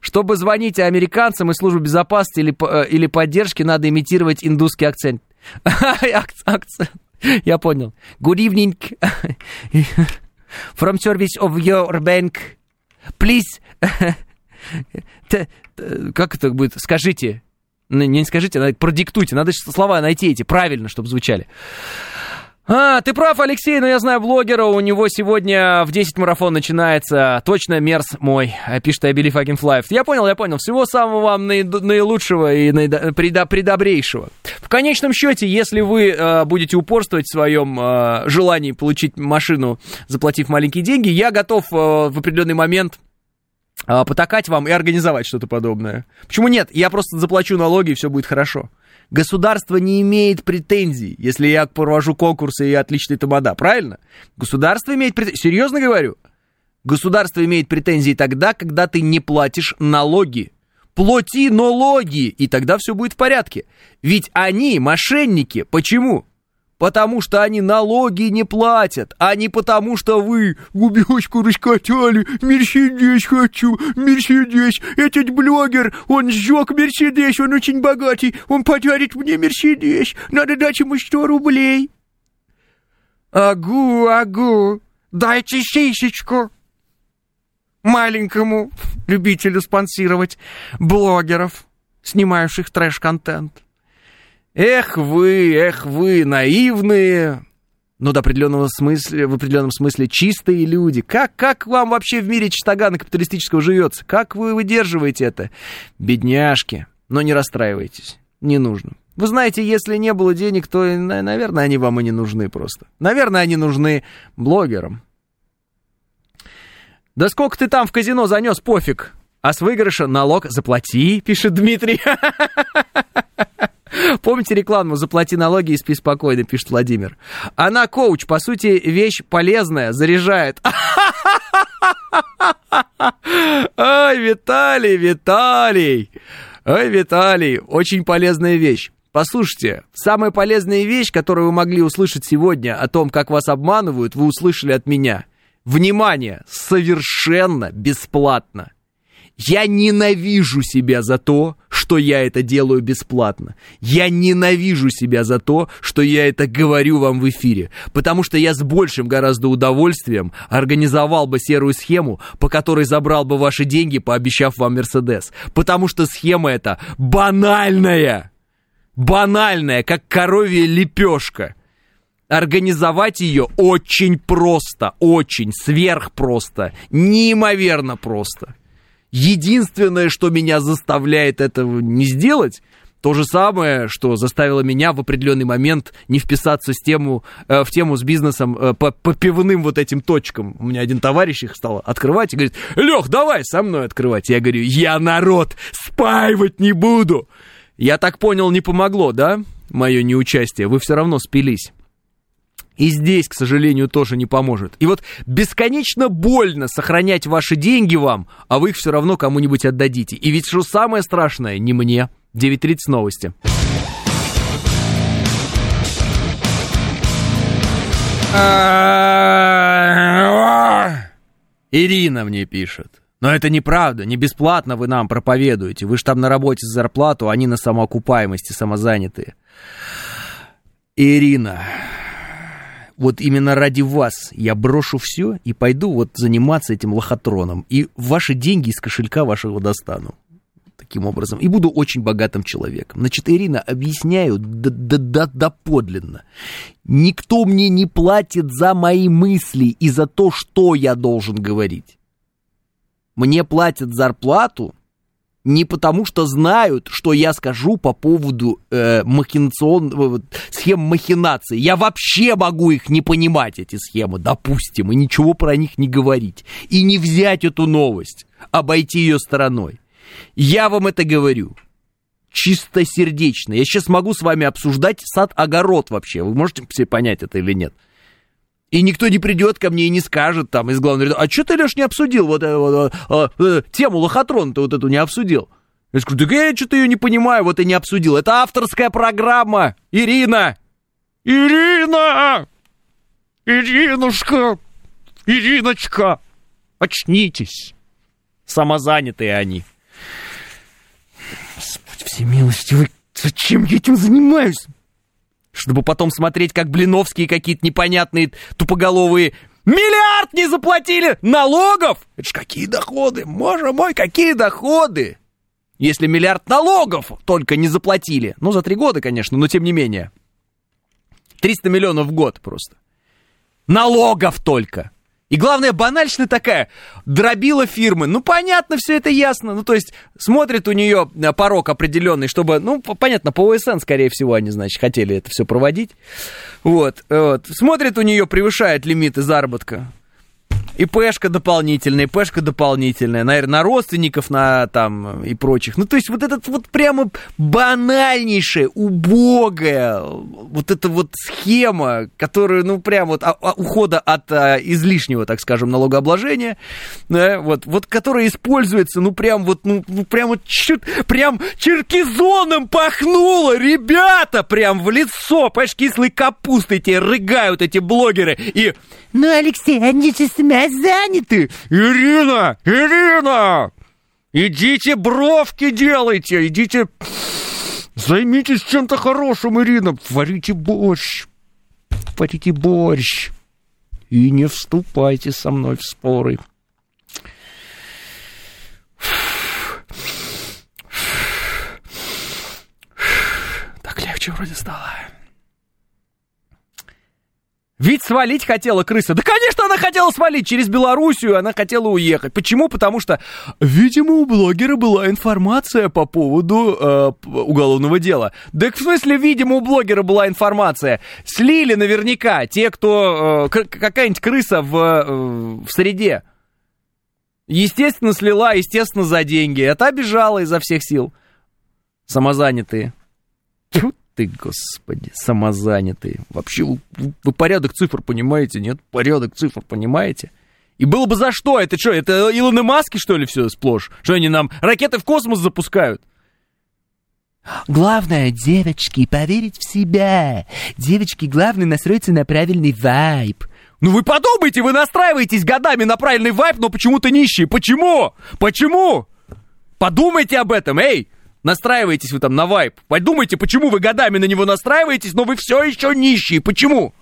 Чтобы звонить американцам из службы безопасности или, э, или поддержки, надо имитировать индусский акцент. акцент. Я понял. Good evening. From service of your bank. Please. Как это будет? Скажите. Не скажите, продиктуйте. Надо слова найти эти правильно, чтобы звучали. А, ты прав, Алексей, но я знаю блогера, у него сегодня в 10 марафон начинается. Точно мерз мой, пишет I believe I can fly. Я понял, я понял. Всего самого вам наилучшего и предобрейшего. В конечном счете, если вы э, будете упорствовать в своем э, желании получить машину, заплатив маленькие деньги, я готов э, в определенный момент а, потакать вам и организовать что-то подобное. Почему нет? Я просто заплачу налоги, и все будет хорошо. Государство не имеет претензий, если я провожу конкурсы и отличный тамада, правильно? Государство имеет претензии. Серьезно говорю? Государство имеет претензии тогда, когда ты не платишь налоги. Плати налоги, и тогда все будет в порядке. Ведь они мошенники. Почему? Потому что они налоги не платят, а не потому что вы губёчку раскатали, Мерседес хочу, Мерседес, этот блогер, он сжег Мерседес, он очень богатый, он подарит мне Мерседес, надо дать ему 100 рублей. Агу, агу, дайте сисечку маленькому любителю спонсировать блогеров, снимающих трэш-контент. Эх вы, эх вы, наивные, но до определенного смысла, в определенном смысле чистые люди. Как, как вам вообще в мире чистогана капиталистического живется? Как вы выдерживаете это? Бедняжки. Но не расстраивайтесь, не нужно. Вы знаете, если не было денег, то, наверное, они вам и не нужны просто. Наверное, они нужны блогерам. Да сколько ты там в казино занес, пофиг. А с выигрыша налог заплати, пишет Дмитрий. Помните рекламу «Заплати налоги и спи спокойно», пишет Владимир. Она коуч, по сути, вещь полезная, заряжает. Ой, Виталий, Виталий. Ой, Виталий, очень полезная вещь. Послушайте, самая полезная вещь, которую вы могли услышать сегодня о том, как вас обманывают, вы услышали от меня. Внимание, совершенно бесплатно. Я ненавижу себя за то, что я это делаю бесплатно. Я ненавижу себя за то, что я это говорю вам в эфире. Потому что я с большим гораздо удовольствием организовал бы серую схему, по которой забрал бы ваши деньги, пообещав вам Мерседес. Потому что схема эта банальная. Банальная, как коровья лепешка. Организовать ее очень просто, очень сверхпросто, неимоверно просто. Единственное, что меня заставляет этого не сделать, то же самое, что заставило меня в определенный момент не вписаться с тему, э, в тему с бизнесом э, по, по пивным вот этим точкам. У меня один товарищ их стал открывать и говорит, Лех, давай со мной открывать. Я говорю, я народ спаивать не буду. Я так понял, не помогло, да, мое неучастие? Вы все равно спились. И здесь, к сожалению, тоже не поможет. И вот бесконечно больно сохранять ваши деньги вам, а вы их все равно кому-нибудь отдадите. И ведь что самое страшное, не мне. 9.30 новости. Ирина мне пишет. Но это неправда, не бесплатно вы нам проповедуете. Вы же там на работе за зарплату, а они на самоокупаемости самозанятые. Ирина, вот именно ради вас я брошу все и пойду вот заниматься этим лохотроном. И ваши деньги из кошелька вашего достану. Таким образом. И буду очень богатым человеком. Значит, Ирина, объясняю доподлинно. Никто мне не платит за мои мысли и за то, что я должен говорить. Мне платят зарплату не потому, что знают, что я скажу по поводу э, махинацион... Схем махинации. Я вообще могу их не понимать, эти схемы, допустим, и ничего про них не говорить. И не взять эту новость, обойти ее стороной. Я вам это говорю чистосердечно. Я сейчас могу с вами обсуждать сад-огород вообще. Вы можете себе понять это или нет? И никто не придет ко мне и не скажет там из главного ряда, а что ты, Леш, не обсудил вот, э, вот а, а, тему лохотрон ты вот эту не обсудил? Я скажу, да я что-то ее не понимаю, вот и не обсудил. Это авторская программа, Ирина! Ирина! Иринушка! Ириночка! Очнитесь! Самозанятые они. Господи всемилостивый, зачем я этим занимаюсь? Чтобы потом смотреть, как Блиновские какие-то непонятные тупоголовые Миллиард не заплатили налогов! Это ж какие доходы, боже мой, какие доходы! Если миллиард налогов только не заплатили. Ну, за три года, конечно, но тем не менее. 300 миллионов в год просто. Налогов только. И главное, банальщина такая, дробила фирмы. Ну, понятно, все это ясно. Ну, то есть, смотрит у нее э, порог определенный, чтобы, ну, понятно, по ОСН, скорее всего, они, значит, хотели это все проводить. Вот, вот. Смотрит у нее, превышает лимиты заработка. И пешка дополнительная, и пешка дополнительная, наверное, на родственников, на там и прочих. Ну, то есть вот этот вот прямо банальнейшая, убогая вот эта вот схема, которая, ну, прям вот а, а, ухода от а, излишнего, так скажем, налогообложения, да, вот, вот которая используется, ну, прям вот, ну, ну прям вот чуть, прям черкизоном пахнуло, ребята, прям в лицо, понимаешь, кислой капустой тебе рыгают эти блогеры, и... Ну, Алексей, они же заняты. Ирина, Ирина, идите бровки делайте, идите, займитесь чем-то хорошим, Ирина, варите борщ, варите борщ. И не вступайте со мной в споры. Так легче вроде стало. Ведь свалить хотела крыса. Да, конечно, она хотела свалить через Белоруссию, она хотела уехать. Почему? Потому что, видимо, у блогера была информация по поводу э, уголовного дела. Да, в смысле, видимо, у блогера была информация. Слили наверняка те, кто... Э, какая-нибудь крыса в, э, в среде. Естественно, слила, естественно, за деньги. Это обижала изо всех сил. Самозанятые. Тьфу ты, господи, самозанятые. Вообще, вы, вы порядок цифр понимаете, нет? Порядок цифр понимаете? И было бы за что? Это что, это Илоны Маски, что ли, все сплошь? Что они нам ракеты в космос запускают? Главное, девочки, поверить в себя. Девочки, главное, настроиться на правильный вайб. Ну вы подумайте, вы настраиваетесь годами на правильный вайб, но почему-то нищие. Почему? Почему? Подумайте об этом, эй! Настраиваетесь вы там на вайп. Подумайте, почему вы годами на него настраиваетесь, но вы все еще нищие. Почему?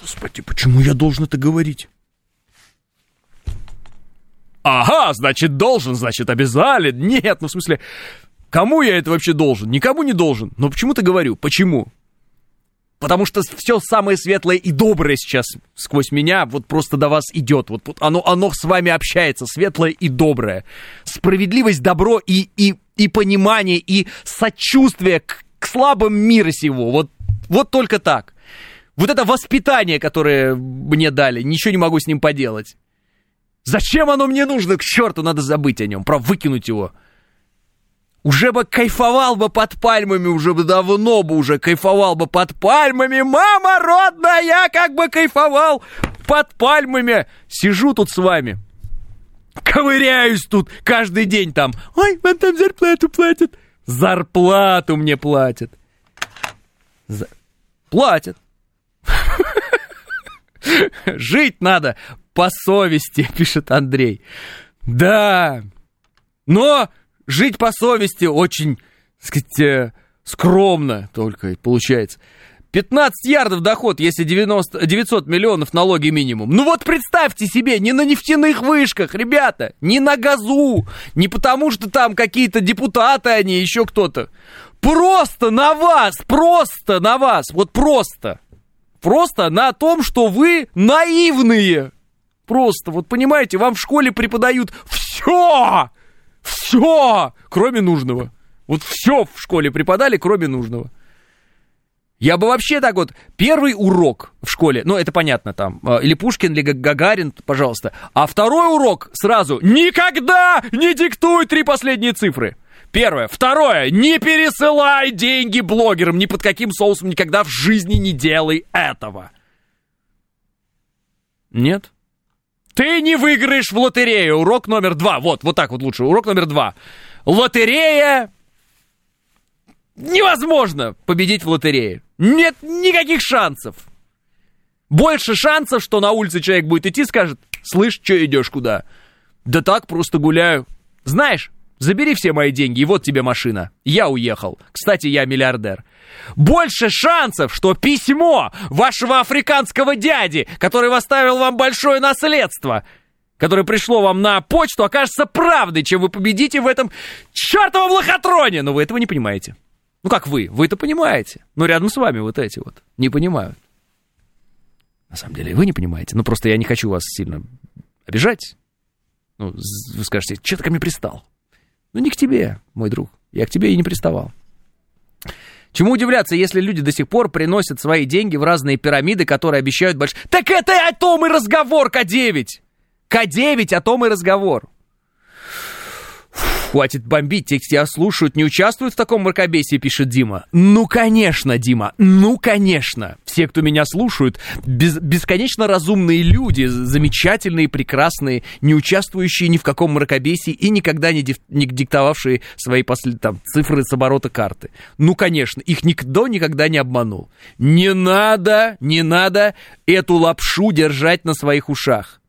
Господи, почему я должен это говорить? Ага, значит, должен, значит, обязали. Нет, ну в смысле, кому я это вообще должен? Никому не должен. Но почему-то говорю. Почему? Потому что все самое светлое и доброе сейчас сквозь меня вот просто до вас идет. Вот, оно, оно с вами общается, светлое и доброе. Справедливость, добро и, и, и понимание, и сочувствие к, к слабым мира сего. Вот, вот только так. Вот это воспитание, которое мне дали, ничего не могу с ним поделать. Зачем оно мне нужно? К черту, надо забыть о нем, про выкинуть его. Уже бы кайфовал бы под пальмами, уже бы давно бы уже кайфовал бы под пальмами. Мама родная, я как бы кайфовал под пальмами. Сижу тут с вами. Ковыряюсь тут каждый день там. Ой, вам там зарплату платят. Зарплату мне платят. За... Платят. Жить надо по совести, пишет Андрей. Да, но жить по совести очень, так сказать, э, скромно только получается. 15 ярдов доход, если 90, 900 миллионов налоги минимум. Ну вот представьте себе, не на нефтяных вышках, ребята, не на газу, не потому что там какие-то депутаты они, еще кто-то. Просто на вас, просто на вас, вот просто. Просто на том, что вы наивные. Просто, вот понимаете, вам в школе преподают все, все, кроме нужного. Вот все в школе преподали, кроме нужного. Я бы вообще так вот, первый урок в школе, ну, это понятно там, а, или Пушкин, или Гагарин, пожалуйста. А второй урок сразу, никогда не диктуй три последние цифры. Первое. Второе. Не пересылай деньги блогерам. Ни под каким соусом никогда в жизни не делай этого. Нет? Ты не выиграешь в лотерею. Урок номер два. Вот, вот так вот лучше. Урок номер два. Лотерея. Невозможно победить в лотерее. Нет никаких шансов. Больше шансов, что на улице человек будет идти, скажет, слышь, что идешь куда? Да так, просто гуляю. Знаешь, забери все мои деньги, и вот тебе машина. Я уехал. Кстати, я миллиардер больше шансов, что письмо вашего африканского дяди, который оставил вам большое наследство, которое пришло вам на почту, окажется правдой, чем вы победите в этом чертовом лохотроне. Но вы этого не понимаете. Ну как вы? Вы это понимаете. Но рядом с вами вот эти вот не понимают. На самом деле вы не понимаете. Ну просто я не хочу вас сильно обижать. Ну, вы скажете, что ты ко мне пристал? Ну не к тебе, мой друг. Я к тебе и не приставал. Чему удивляться, если люди до сих пор приносят свои деньги в разные пирамиды, которые обещают большие... Так это о том и разговор, К9! К9, о том и разговор. Хватит бомбить, те, тебя слушают, не участвуют в таком мракобесии, пишет Дима. Ну, конечно, Дима, ну, конечно. Все, кто меня слушают, без, бесконечно разумные люди, замечательные, прекрасные, не участвующие ни в каком мракобесии и никогда не, див, не диктовавшие свои послед, там, цифры с оборота карты. Ну, конечно, их никто никогда не обманул. Не надо, не надо эту лапшу держать на своих ушах.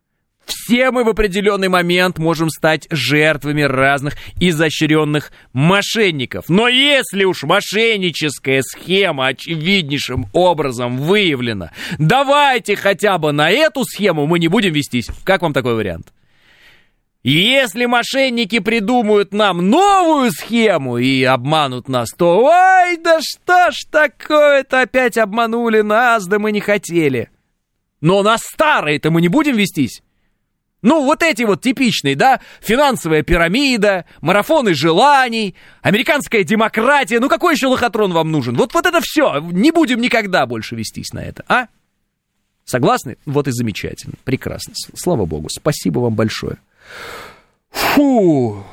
Все мы в определенный момент можем стать жертвами разных изощренных мошенников. Но если уж мошенническая схема очевиднейшим образом выявлена, давайте хотя бы на эту схему мы не будем вестись. Как вам такой вариант? Если мошенники придумают нам новую схему и обманут нас, то ой, да что ж такое-то опять обманули нас, да мы не хотели. Но на старые-то мы не будем вестись. Ну, вот эти вот типичные, да, финансовая пирамида, марафоны желаний, американская демократия, ну какой еще лохотрон вам нужен? Вот, вот это все, не будем никогда больше вестись на это, а? Согласны? Вот и замечательно, прекрасно, слава богу, спасибо вам большое. Фу,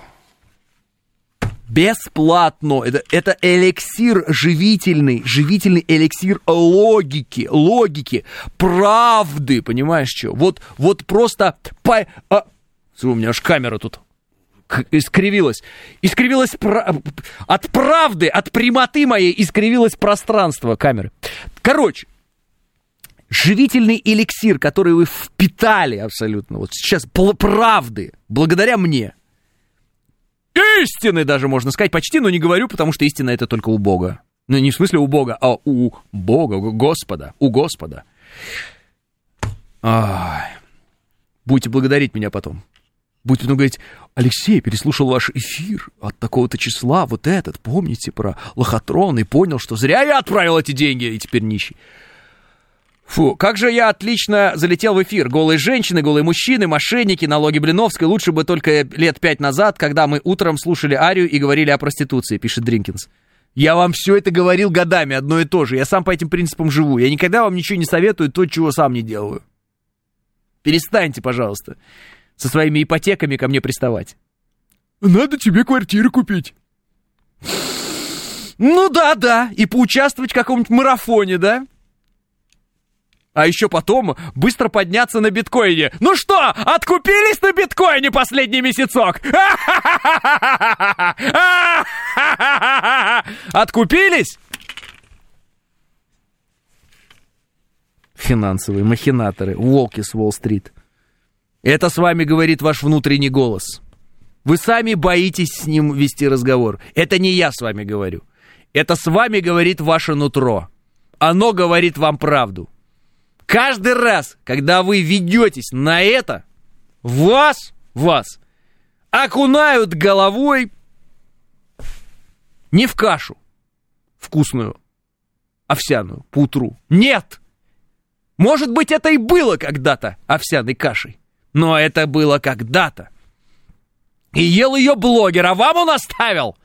бесплатно. Это, это эликсир живительный, живительный эликсир логики, логики, правды, понимаешь что? Вот, вот просто... По, а, у меня аж камера тут искривилась. Искривилась про... от правды, от прямоты моей искривилось пространство камеры. Короче, живительный эликсир, который вы впитали абсолютно, вот сейчас правды, благодаря мне – истины даже, можно сказать, почти, но не говорю, потому что истина это только у Бога. Ну, не в смысле у Бога, а у Бога, у Господа, у Господа. Ай. Будете благодарить меня потом. Будете потом говорить, Алексей, переслушал ваш эфир от такого-то числа, вот этот, помните про лохотрон, и понял, что зря я отправил эти деньги, и теперь нищий. Фу, как же я отлично залетел в эфир. Голые женщины, голые мужчины, мошенники, налоги Блиновской. Лучше бы только лет пять назад, когда мы утром слушали Арию и говорили о проституции, пишет Дринкинс. Я вам все это говорил годами, одно и то же. Я сам по этим принципам живу. Я никогда вам ничего не советую, то, чего сам не делаю. Перестаньте, пожалуйста, со своими ипотеками ко мне приставать. Надо тебе квартиру купить. Ну да, да, и поучаствовать в каком-нибудь марафоне, да? А еще потом быстро подняться на биткоине. Ну что, откупились на биткоине последний месяцок? Откупились? Финансовые махинаторы, волки с Уолл-стрит. Это с вами говорит ваш внутренний голос. Вы сами боитесь с ним вести разговор. Это не я с вами говорю. Это с вами говорит ваше нутро. Оно говорит вам правду. Каждый раз, когда вы ведетесь на это, вас, вас окунают головой не в кашу вкусную, овсяную по. Нет! Может быть, это и было когда-то овсяной кашей, но это было когда-то. И ел ее блогер, а вам он оставил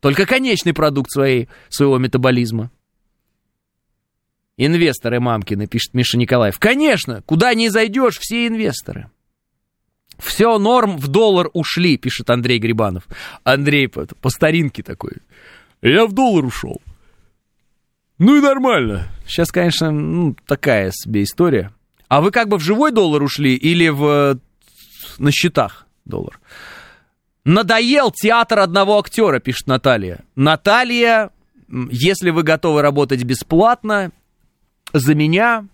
только конечный продукт своей, своего метаболизма. Инвесторы мамкины, пишет Миша Николаев. Конечно, куда не зайдешь, все инвесторы. Все норм в доллар ушли, пишет Андрей Грибанов. Андрей по, по старинке такой. Я в доллар ушел. Ну и нормально. Сейчас, конечно, ну, такая себе история. А вы как бы в живой доллар ушли или в, на счетах доллар? Надоел театр одного актера, пишет Наталья. Наталья, если вы готовы работать бесплатно, за меня,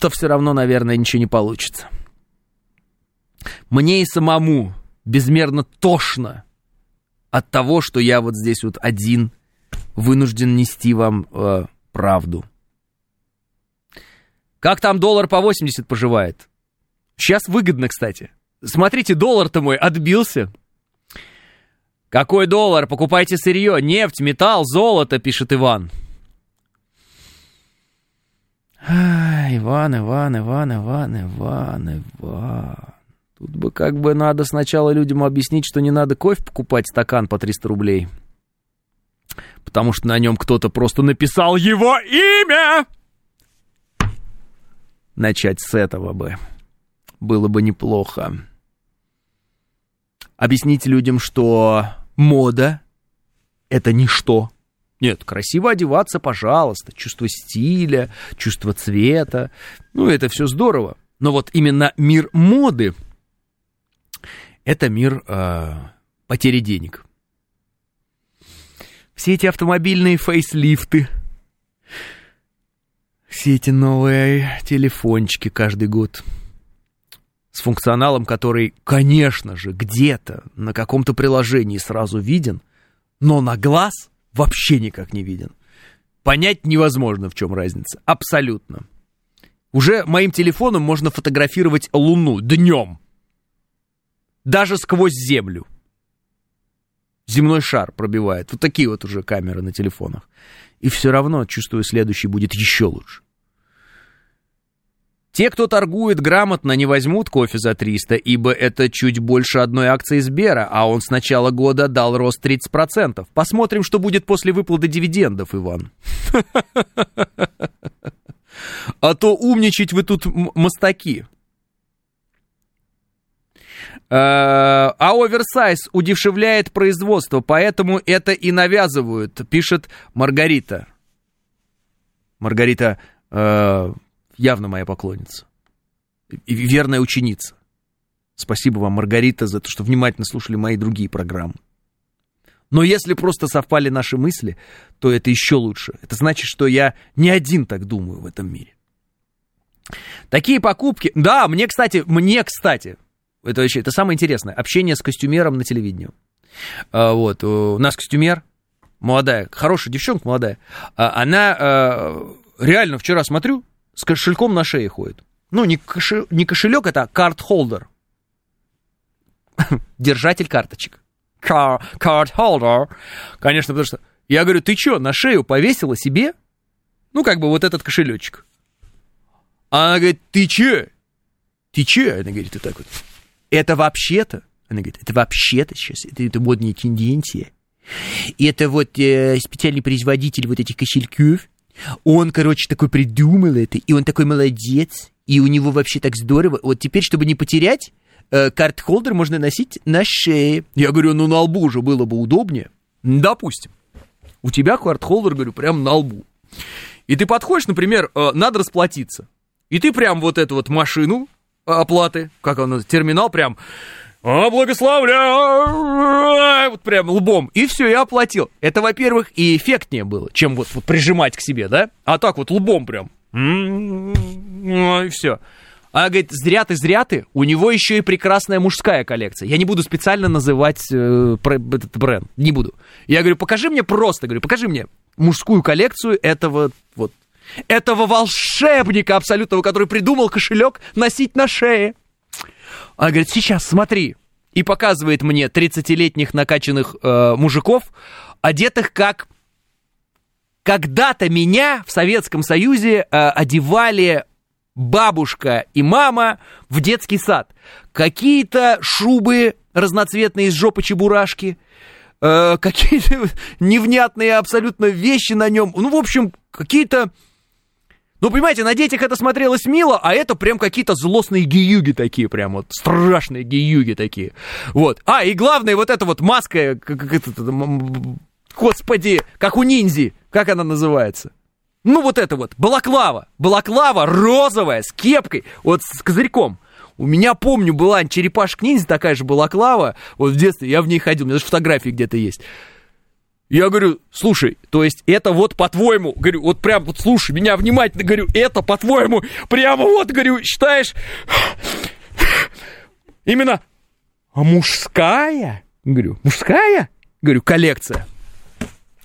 то все равно, наверное, ничего не получится. Мне и самому безмерно тошно от того, что я вот здесь вот один вынужден нести вам э, правду. Как там доллар по 80 поживает? Сейчас выгодно, кстати. Смотрите, доллар-то мой отбился. Какой доллар? Покупайте сырье, нефть, металл, золото, пишет Иван. А, Иван, Иван, Иван, Иван, Иван, Иван. Тут бы как бы надо сначала людям объяснить, что не надо кофе покупать стакан по 300 рублей. потому что на нем кто-то просто написал его имя. Начать с этого бы было бы неплохо. Объяснить людям, что мода — это ничто. Нет, красиво одеваться, пожалуйста, чувство стиля, чувство цвета, ну, это все здорово. Но вот именно мир моды — это мир э, потери денег. Все эти автомобильные фейслифты, все эти новые телефончики каждый год с функционалом, который, конечно же, где-то на каком-то приложении сразу виден, но на глаз вообще никак не виден. Понять невозможно, в чем разница. Абсолютно. Уже моим телефоном можно фотографировать Луну днем. Даже сквозь Землю. Земной шар пробивает. Вот такие вот уже камеры на телефонах. И все равно, чувствую, следующий будет еще лучше. Те, кто торгует грамотно, не возьмут кофе за 300, ибо это чуть больше одной акции Сбера, а он с начала года дал рост 30%. Посмотрим, что будет после выплаты дивидендов, Иван. А то умничать вы тут мастаки. Э, а оверсайз удешевляет производство, поэтому это и навязывают, пишет Маргарита. Маргарита э, явно моя поклонница. И верная ученица. Спасибо вам, Маргарита, за то, что внимательно слушали мои другие программы. Но если просто совпали наши мысли, то это еще лучше. Это значит, что я не один так думаю в этом мире. Такие покупки... Да, мне, кстати, мне, кстати, это вообще, это самое интересное, общение с костюмером на телевидении. А, вот, у нас костюмер, молодая, хорошая девчонка молодая, а, она а, реально вчера смотрю, с кошельком на шее ходит. Ну, не, кошель, не кошелек, это карт-холдер. Держатель карточек. Карт-холдер. Конечно, потому что я говорю, ты что, на шею повесила себе? Ну, как бы вот этот кошелечек. А она говорит, ты че? Ты че? Она говорит, вот так вот. Это вообще-то, она говорит, это вообще-то сейчас, это, это модная тенденция. Это вот э, специальный производитель вот этих кошельков, он, короче, такой придумал это, и он такой молодец, и у него вообще так здорово. Вот теперь, чтобы не потерять, э, карт-холдер можно носить на шее. Я говорю, ну на лбу уже было бы удобнее. Допустим. У тебя карт-холдер, говорю, прям на лбу. И ты подходишь, например, э, надо расплатиться. И ты прям вот эту вот машину оплаты, как он, терминал прям а, благословляю, вот прям лбом, и все, я оплатил. Это, во-первых, и эффектнее было, чем вот, вот прижимать к себе, да? А так вот лбом прям, и все. А говорит, зря ты, зря ты, у него еще и прекрасная мужская коллекция. Я не буду специально называть э, этот бренд, не буду. Я говорю, покажи мне просто, говорю, покажи мне мужскую коллекцию этого вот этого волшебника абсолютного, который придумал кошелек носить на шее. Она говорит, сейчас, смотри. И показывает мне 30-летних накачанных э, мужиков, одетых как... Когда-то меня в Советском Союзе э, одевали бабушка и мама в детский сад. Какие-то шубы разноцветные из жопы чебурашки, э, какие-то невнятные абсолютно вещи на нем. Ну, в общем, какие-то ну, понимаете, на детях это смотрелось мило, а это прям какие-то злостные гиюги такие, прям вот страшные гиюги такие. Вот. А, и главное, вот эта вот маска, как это, господи, как у ниндзи, как она называется? Ну, вот это вот, балаклава, балаклава розовая, с кепкой, вот с козырьком. У меня, помню, была черепашка ниндзя, такая же балаклава, вот в детстве я в ней ходил, у меня даже фотографии где-то есть. Я говорю, слушай, то есть это вот по-твоему, говорю, вот прям вот слушай меня внимательно, говорю, это по-твоему, прямо вот, говорю, считаешь, именно, а мужская, говорю, мужская, говорю, коллекция.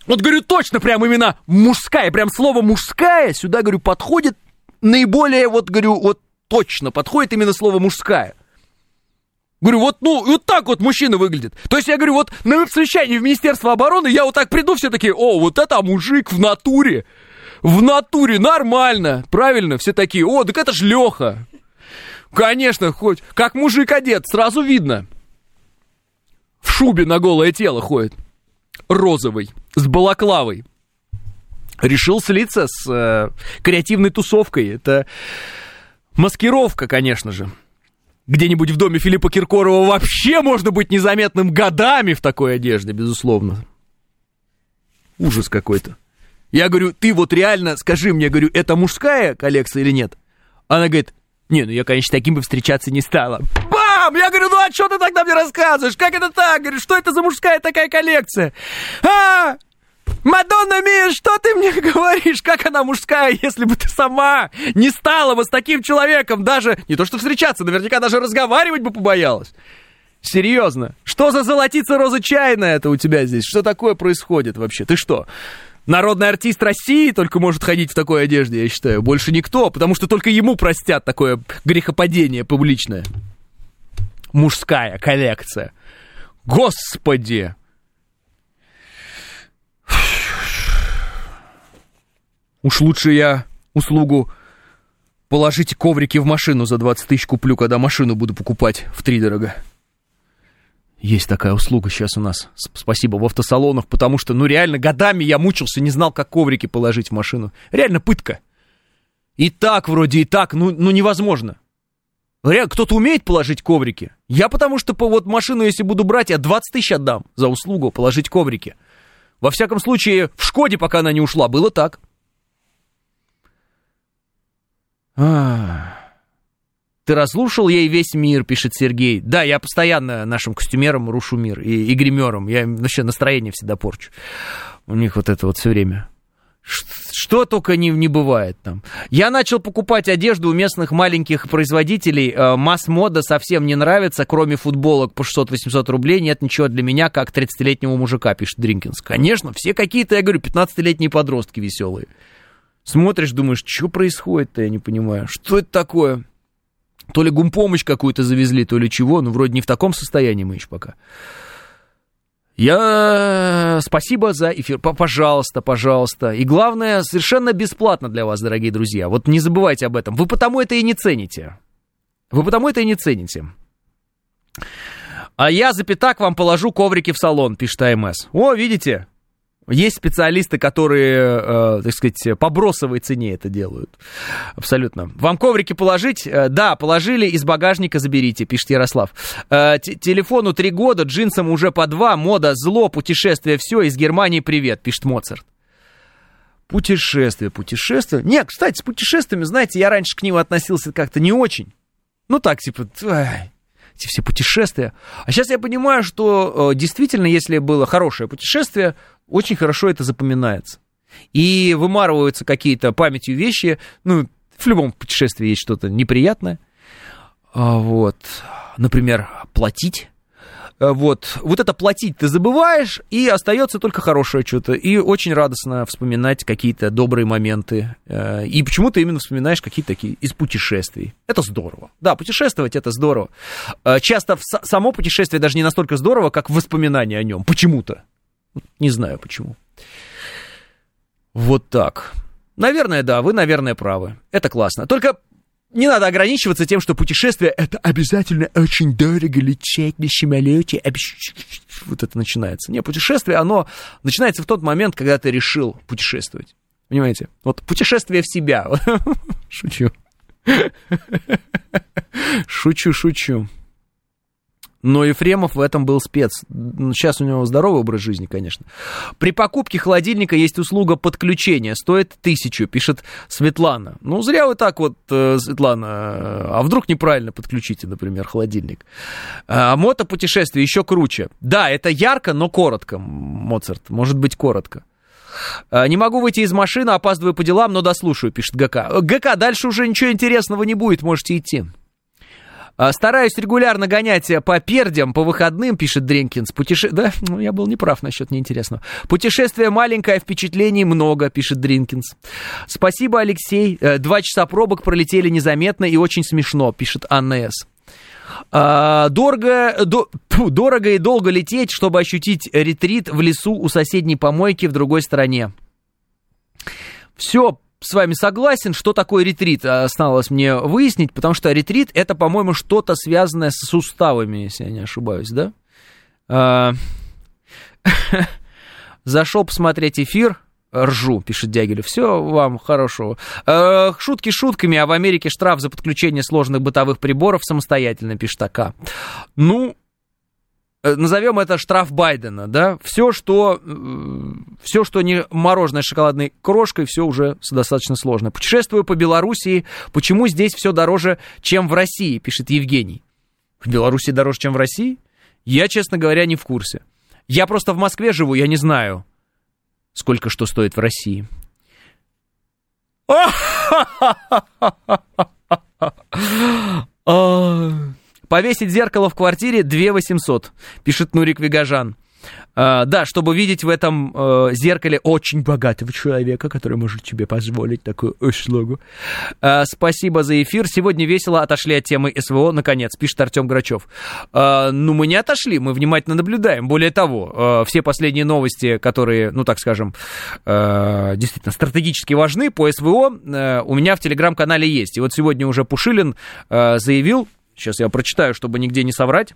Вот, говорю, точно прям именно мужская, прям слово мужская сюда, говорю, подходит наиболее, вот, говорю, вот точно подходит именно слово мужская. Говорю, вот, ну, вот так вот мужчина выглядит. То есть я говорю, вот на совещании в Министерство обороны я вот так приду, все такие, о, вот это мужик в натуре. В натуре, нормально, правильно, все такие, о, так это ж Леха. Конечно, хоть, как мужик одет, сразу видно. В шубе на голое тело ходит. розовый, с балаклавой, решил слиться с э, креативной тусовкой. Это маскировка, конечно же. Где-нибудь в доме Филиппа Киркорова вообще можно быть незаметным годами в такой одежде, безусловно. Ужас какой-то. Я говорю, ты вот реально, скажи мне, говорю, это мужская коллекция или нет? Она говорит, не, ну я, конечно, таким бы встречаться не стала. Бам! Я говорю, ну а что ты тогда мне рассказываешь? Как это так? Говорю, что это за мужская такая коллекция? А! Мадонна Мия, что ты мне говоришь? Как она мужская, если бы ты сама не стала бы с таким человеком даже... Не то что встречаться, наверняка даже разговаривать бы побоялась. Серьезно. Что за золотица роза чайная это у тебя здесь? Что такое происходит вообще? Ты что, народный артист России только может ходить в такой одежде, я считаю. Больше никто, потому что только ему простят такое грехопадение публичное. Мужская коллекция. Господи! Уж лучше я услугу положите коврики в машину за 20 тысяч куплю, когда машину буду покупать в три дорого. Есть такая услуга сейчас у нас. Спасибо в автосалонах, потому что, ну, реально, годами я мучился, не знал, как коврики положить в машину. Реально пытка. И так вроде, и так, ну, ну невозможно. Кто-то умеет положить коврики? Я потому что по вот машину, если буду брать, я 20 тысяч отдам за услугу положить коврики. Во всяком случае, в Шкоде, пока она не ушла, было так. А, ты разрушил ей весь мир, пишет Сергей. Да, я постоянно нашим костюмерам рушу мир и, и гримерам. Я им вообще настроение всегда порчу. У них вот это вот все время. Что только не, не бывает там. Я начал покупать одежду у местных маленьких производителей. Э, масс-мода совсем не нравится, кроме футболок по 600-800 рублей. Нет ничего для меня, как 30-летнего мужика, пишет Дринкинс. Конечно, все какие-то, я говорю, 15-летние подростки веселые. Смотришь, думаешь, что происходит-то, я не понимаю. Что это такое? То ли гумпомощь какую-то завезли, то ли чего. Ну, вроде не в таком состоянии мы еще пока. Я... Спасибо за эфир. Пожалуйста, пожалуйста. И главное, совершенно бесплатно для вас, дорогие друзья. Вот не забывайте об этом. Вы потому это и не цените. Вы потому это и не цените. А я за пятак вам положу коврики в салон, пишет АМС. О, видите? Есть специалисты, которые, э, так сказать, по бросовой цене это делают. Абсолютно. Вам коврики положить? Э, да, положили, из багажника заберите, пишет Ярослав. Э, телефону три года, джинсам уже по два, мода, зло, путешествие, все, из Германии привет, пишет Моцарт. Путешествие, путешествие. Не, кстати, с путешествиями, знаете, я раньше к ним относился как-то не очень. Ну так, типа, эти все путешествия. А сейчас я понимаю, что э, действительно, если было хорошее путешествие, очень хорошо это запоминается. И вымарываются какие-то памятью вещи. Ну, в любом путешествии есть что-то неприятное. А, вот. Например, платить. А, вот, вот это платить ты забываешь, и остается только хорошее что-то. И очень радостно вспоминать какие-то добрые моменты. Э, и почему-то именно вспоминаешь какие-то такие из путешествий. Это здорово. Да, путешествовать это здорово. Э, часто само путешествие даже не настолько здорово, как воспоминания о нем. Почему-то. Не знаю почему. Вот так. Наверное, да, вы, наверное, правы. Это классно. Только не надо ограничиваться тем, что путешествие это обязательно очень дорого лететь на самолете. Вот это начинается. Не, путешествие, оно начинается в тот момент, когда ты решил путешествовать. Понимаете? Вот путешествие в себя. Шучу. Шучу, шучу. Но Ефремов в этом был спец. Сейчас у него здоровый образ жизни, конечно. При покупке холодильника есть услуга подключения. Стоит тысячу, пишет Светлана. Ну, зря вы так вот, э, Светлана. А вдруг неправильно подключите, например, холодильник? А мотопутешествие еще круче. Да, это ярко, но коротко, Моцарт. Может быть, коротко. А, не могу выйти из машины, опаздываю по делам, но дослушаю, пишет ГК. ГК, дальше уже ничего интересного не будет, можете идти. А, стараюсь регулярно гонять по пердям, по выходным, пишет Дренкинс. Путеше... Да, ну, я был неправ насчет неинтересного. Путешествие маленькое, впечатлений много, пишет Дринкинс. Спасибо, Алексей. Э, два часа пробок пролетели незаметно и очень смешно, пишет Анна С. А, дорого, до, дорого и долго лететь, чтобы ощутить ретрит в лесу у соседней помойки в другой стране. Все, с вами согласен, что такое ретрит, а, осталось мне выяснить, потому что ретрит это, по-моему, что-то связанное с суставами, если я не ошибаюсь, да? А, Зашел посмотреть эфир, ржу, пишет Дягилев. Все вам хорошего. Э, шутки шутками, а в Америке штраф за подключение сложных бытовых приборов самостоятельно, пишет АК. Ну, э, назовем это штраф Байдена, да, все, что, э, все, что не мороженое с шоколадной крошкой, все уже достаточно сложно. Путешествую по Белоруссии, почему здесь все дороже, чем в России, пишет Евгений. В Беларуси дороже, чем в России? Я, честно говоря, не в курсе. Я просто в Москве живу, я не знаю, сколько что стоит в России. Повесить зеркало в квартире 2 800, пишет Нурик Вигажан. А, да, чтобы видеть в этом э, зеркале очень богатого человека, который может тебе позволить такую услугу. А, спасибо за эфир. Сегодня весело отошли от темы СВО, наконец, пишет Артем Грачев. А, ну, мы не отошли, мы внимательно наблюдаем. Более того, все последние новости, которые, ну, так скажем, действительно стратегически важны по СВО, у меня в телеграм-канале есть. И вот сегодня уже Пушилин заявил, сейчас я прочитаю, чтобы нигде не соврать,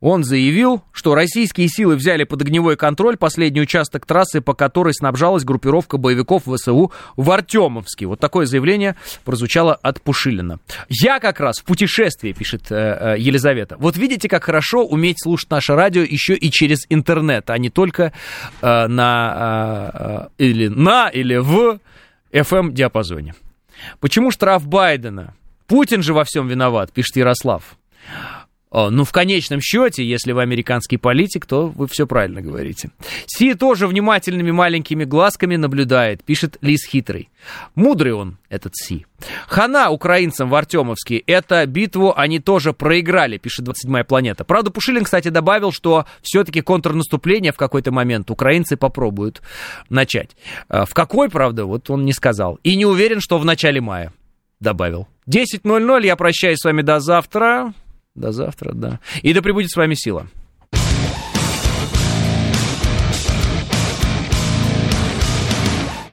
он заявил, что российские силы взяли под огневой контроль последний участок трассы, по которой снабжалась группировка боевиков ВСУ в Артемовске. Вот такое заявление прозвучало от Пушилина. Я как раз в путешествии, пишет э, э, Елизавета. Вот видите, как хорошо уметь слушать наше радио еще и через интернет, а не только э, на э, э или на или в FM-диапазоне. Почему штраф Байдена? Путин же во всем виноват, пишет Ярослав. Ну, в конечном счете, если вы американский политик, то вы все правильно говорите. Си тоже внимательными маленькими глазками наблюдает, пишет Лис Хитрый. Мудрый он, этот Си. Хана украинцам в Артемовске. Эту битву они тоже проиграли, пишет 27-я планета. Правда, Пушилин, кстати, добавил, что все-таки контрнаступление в какой-то момент украинцы попробуют начать. А, в какой, правда, вот он не сказал. И не уверен, что в начале мая, добавил. 10.00, я прощаюсь с вами до завтра. До завтра, да. И да пребудет с вами сила.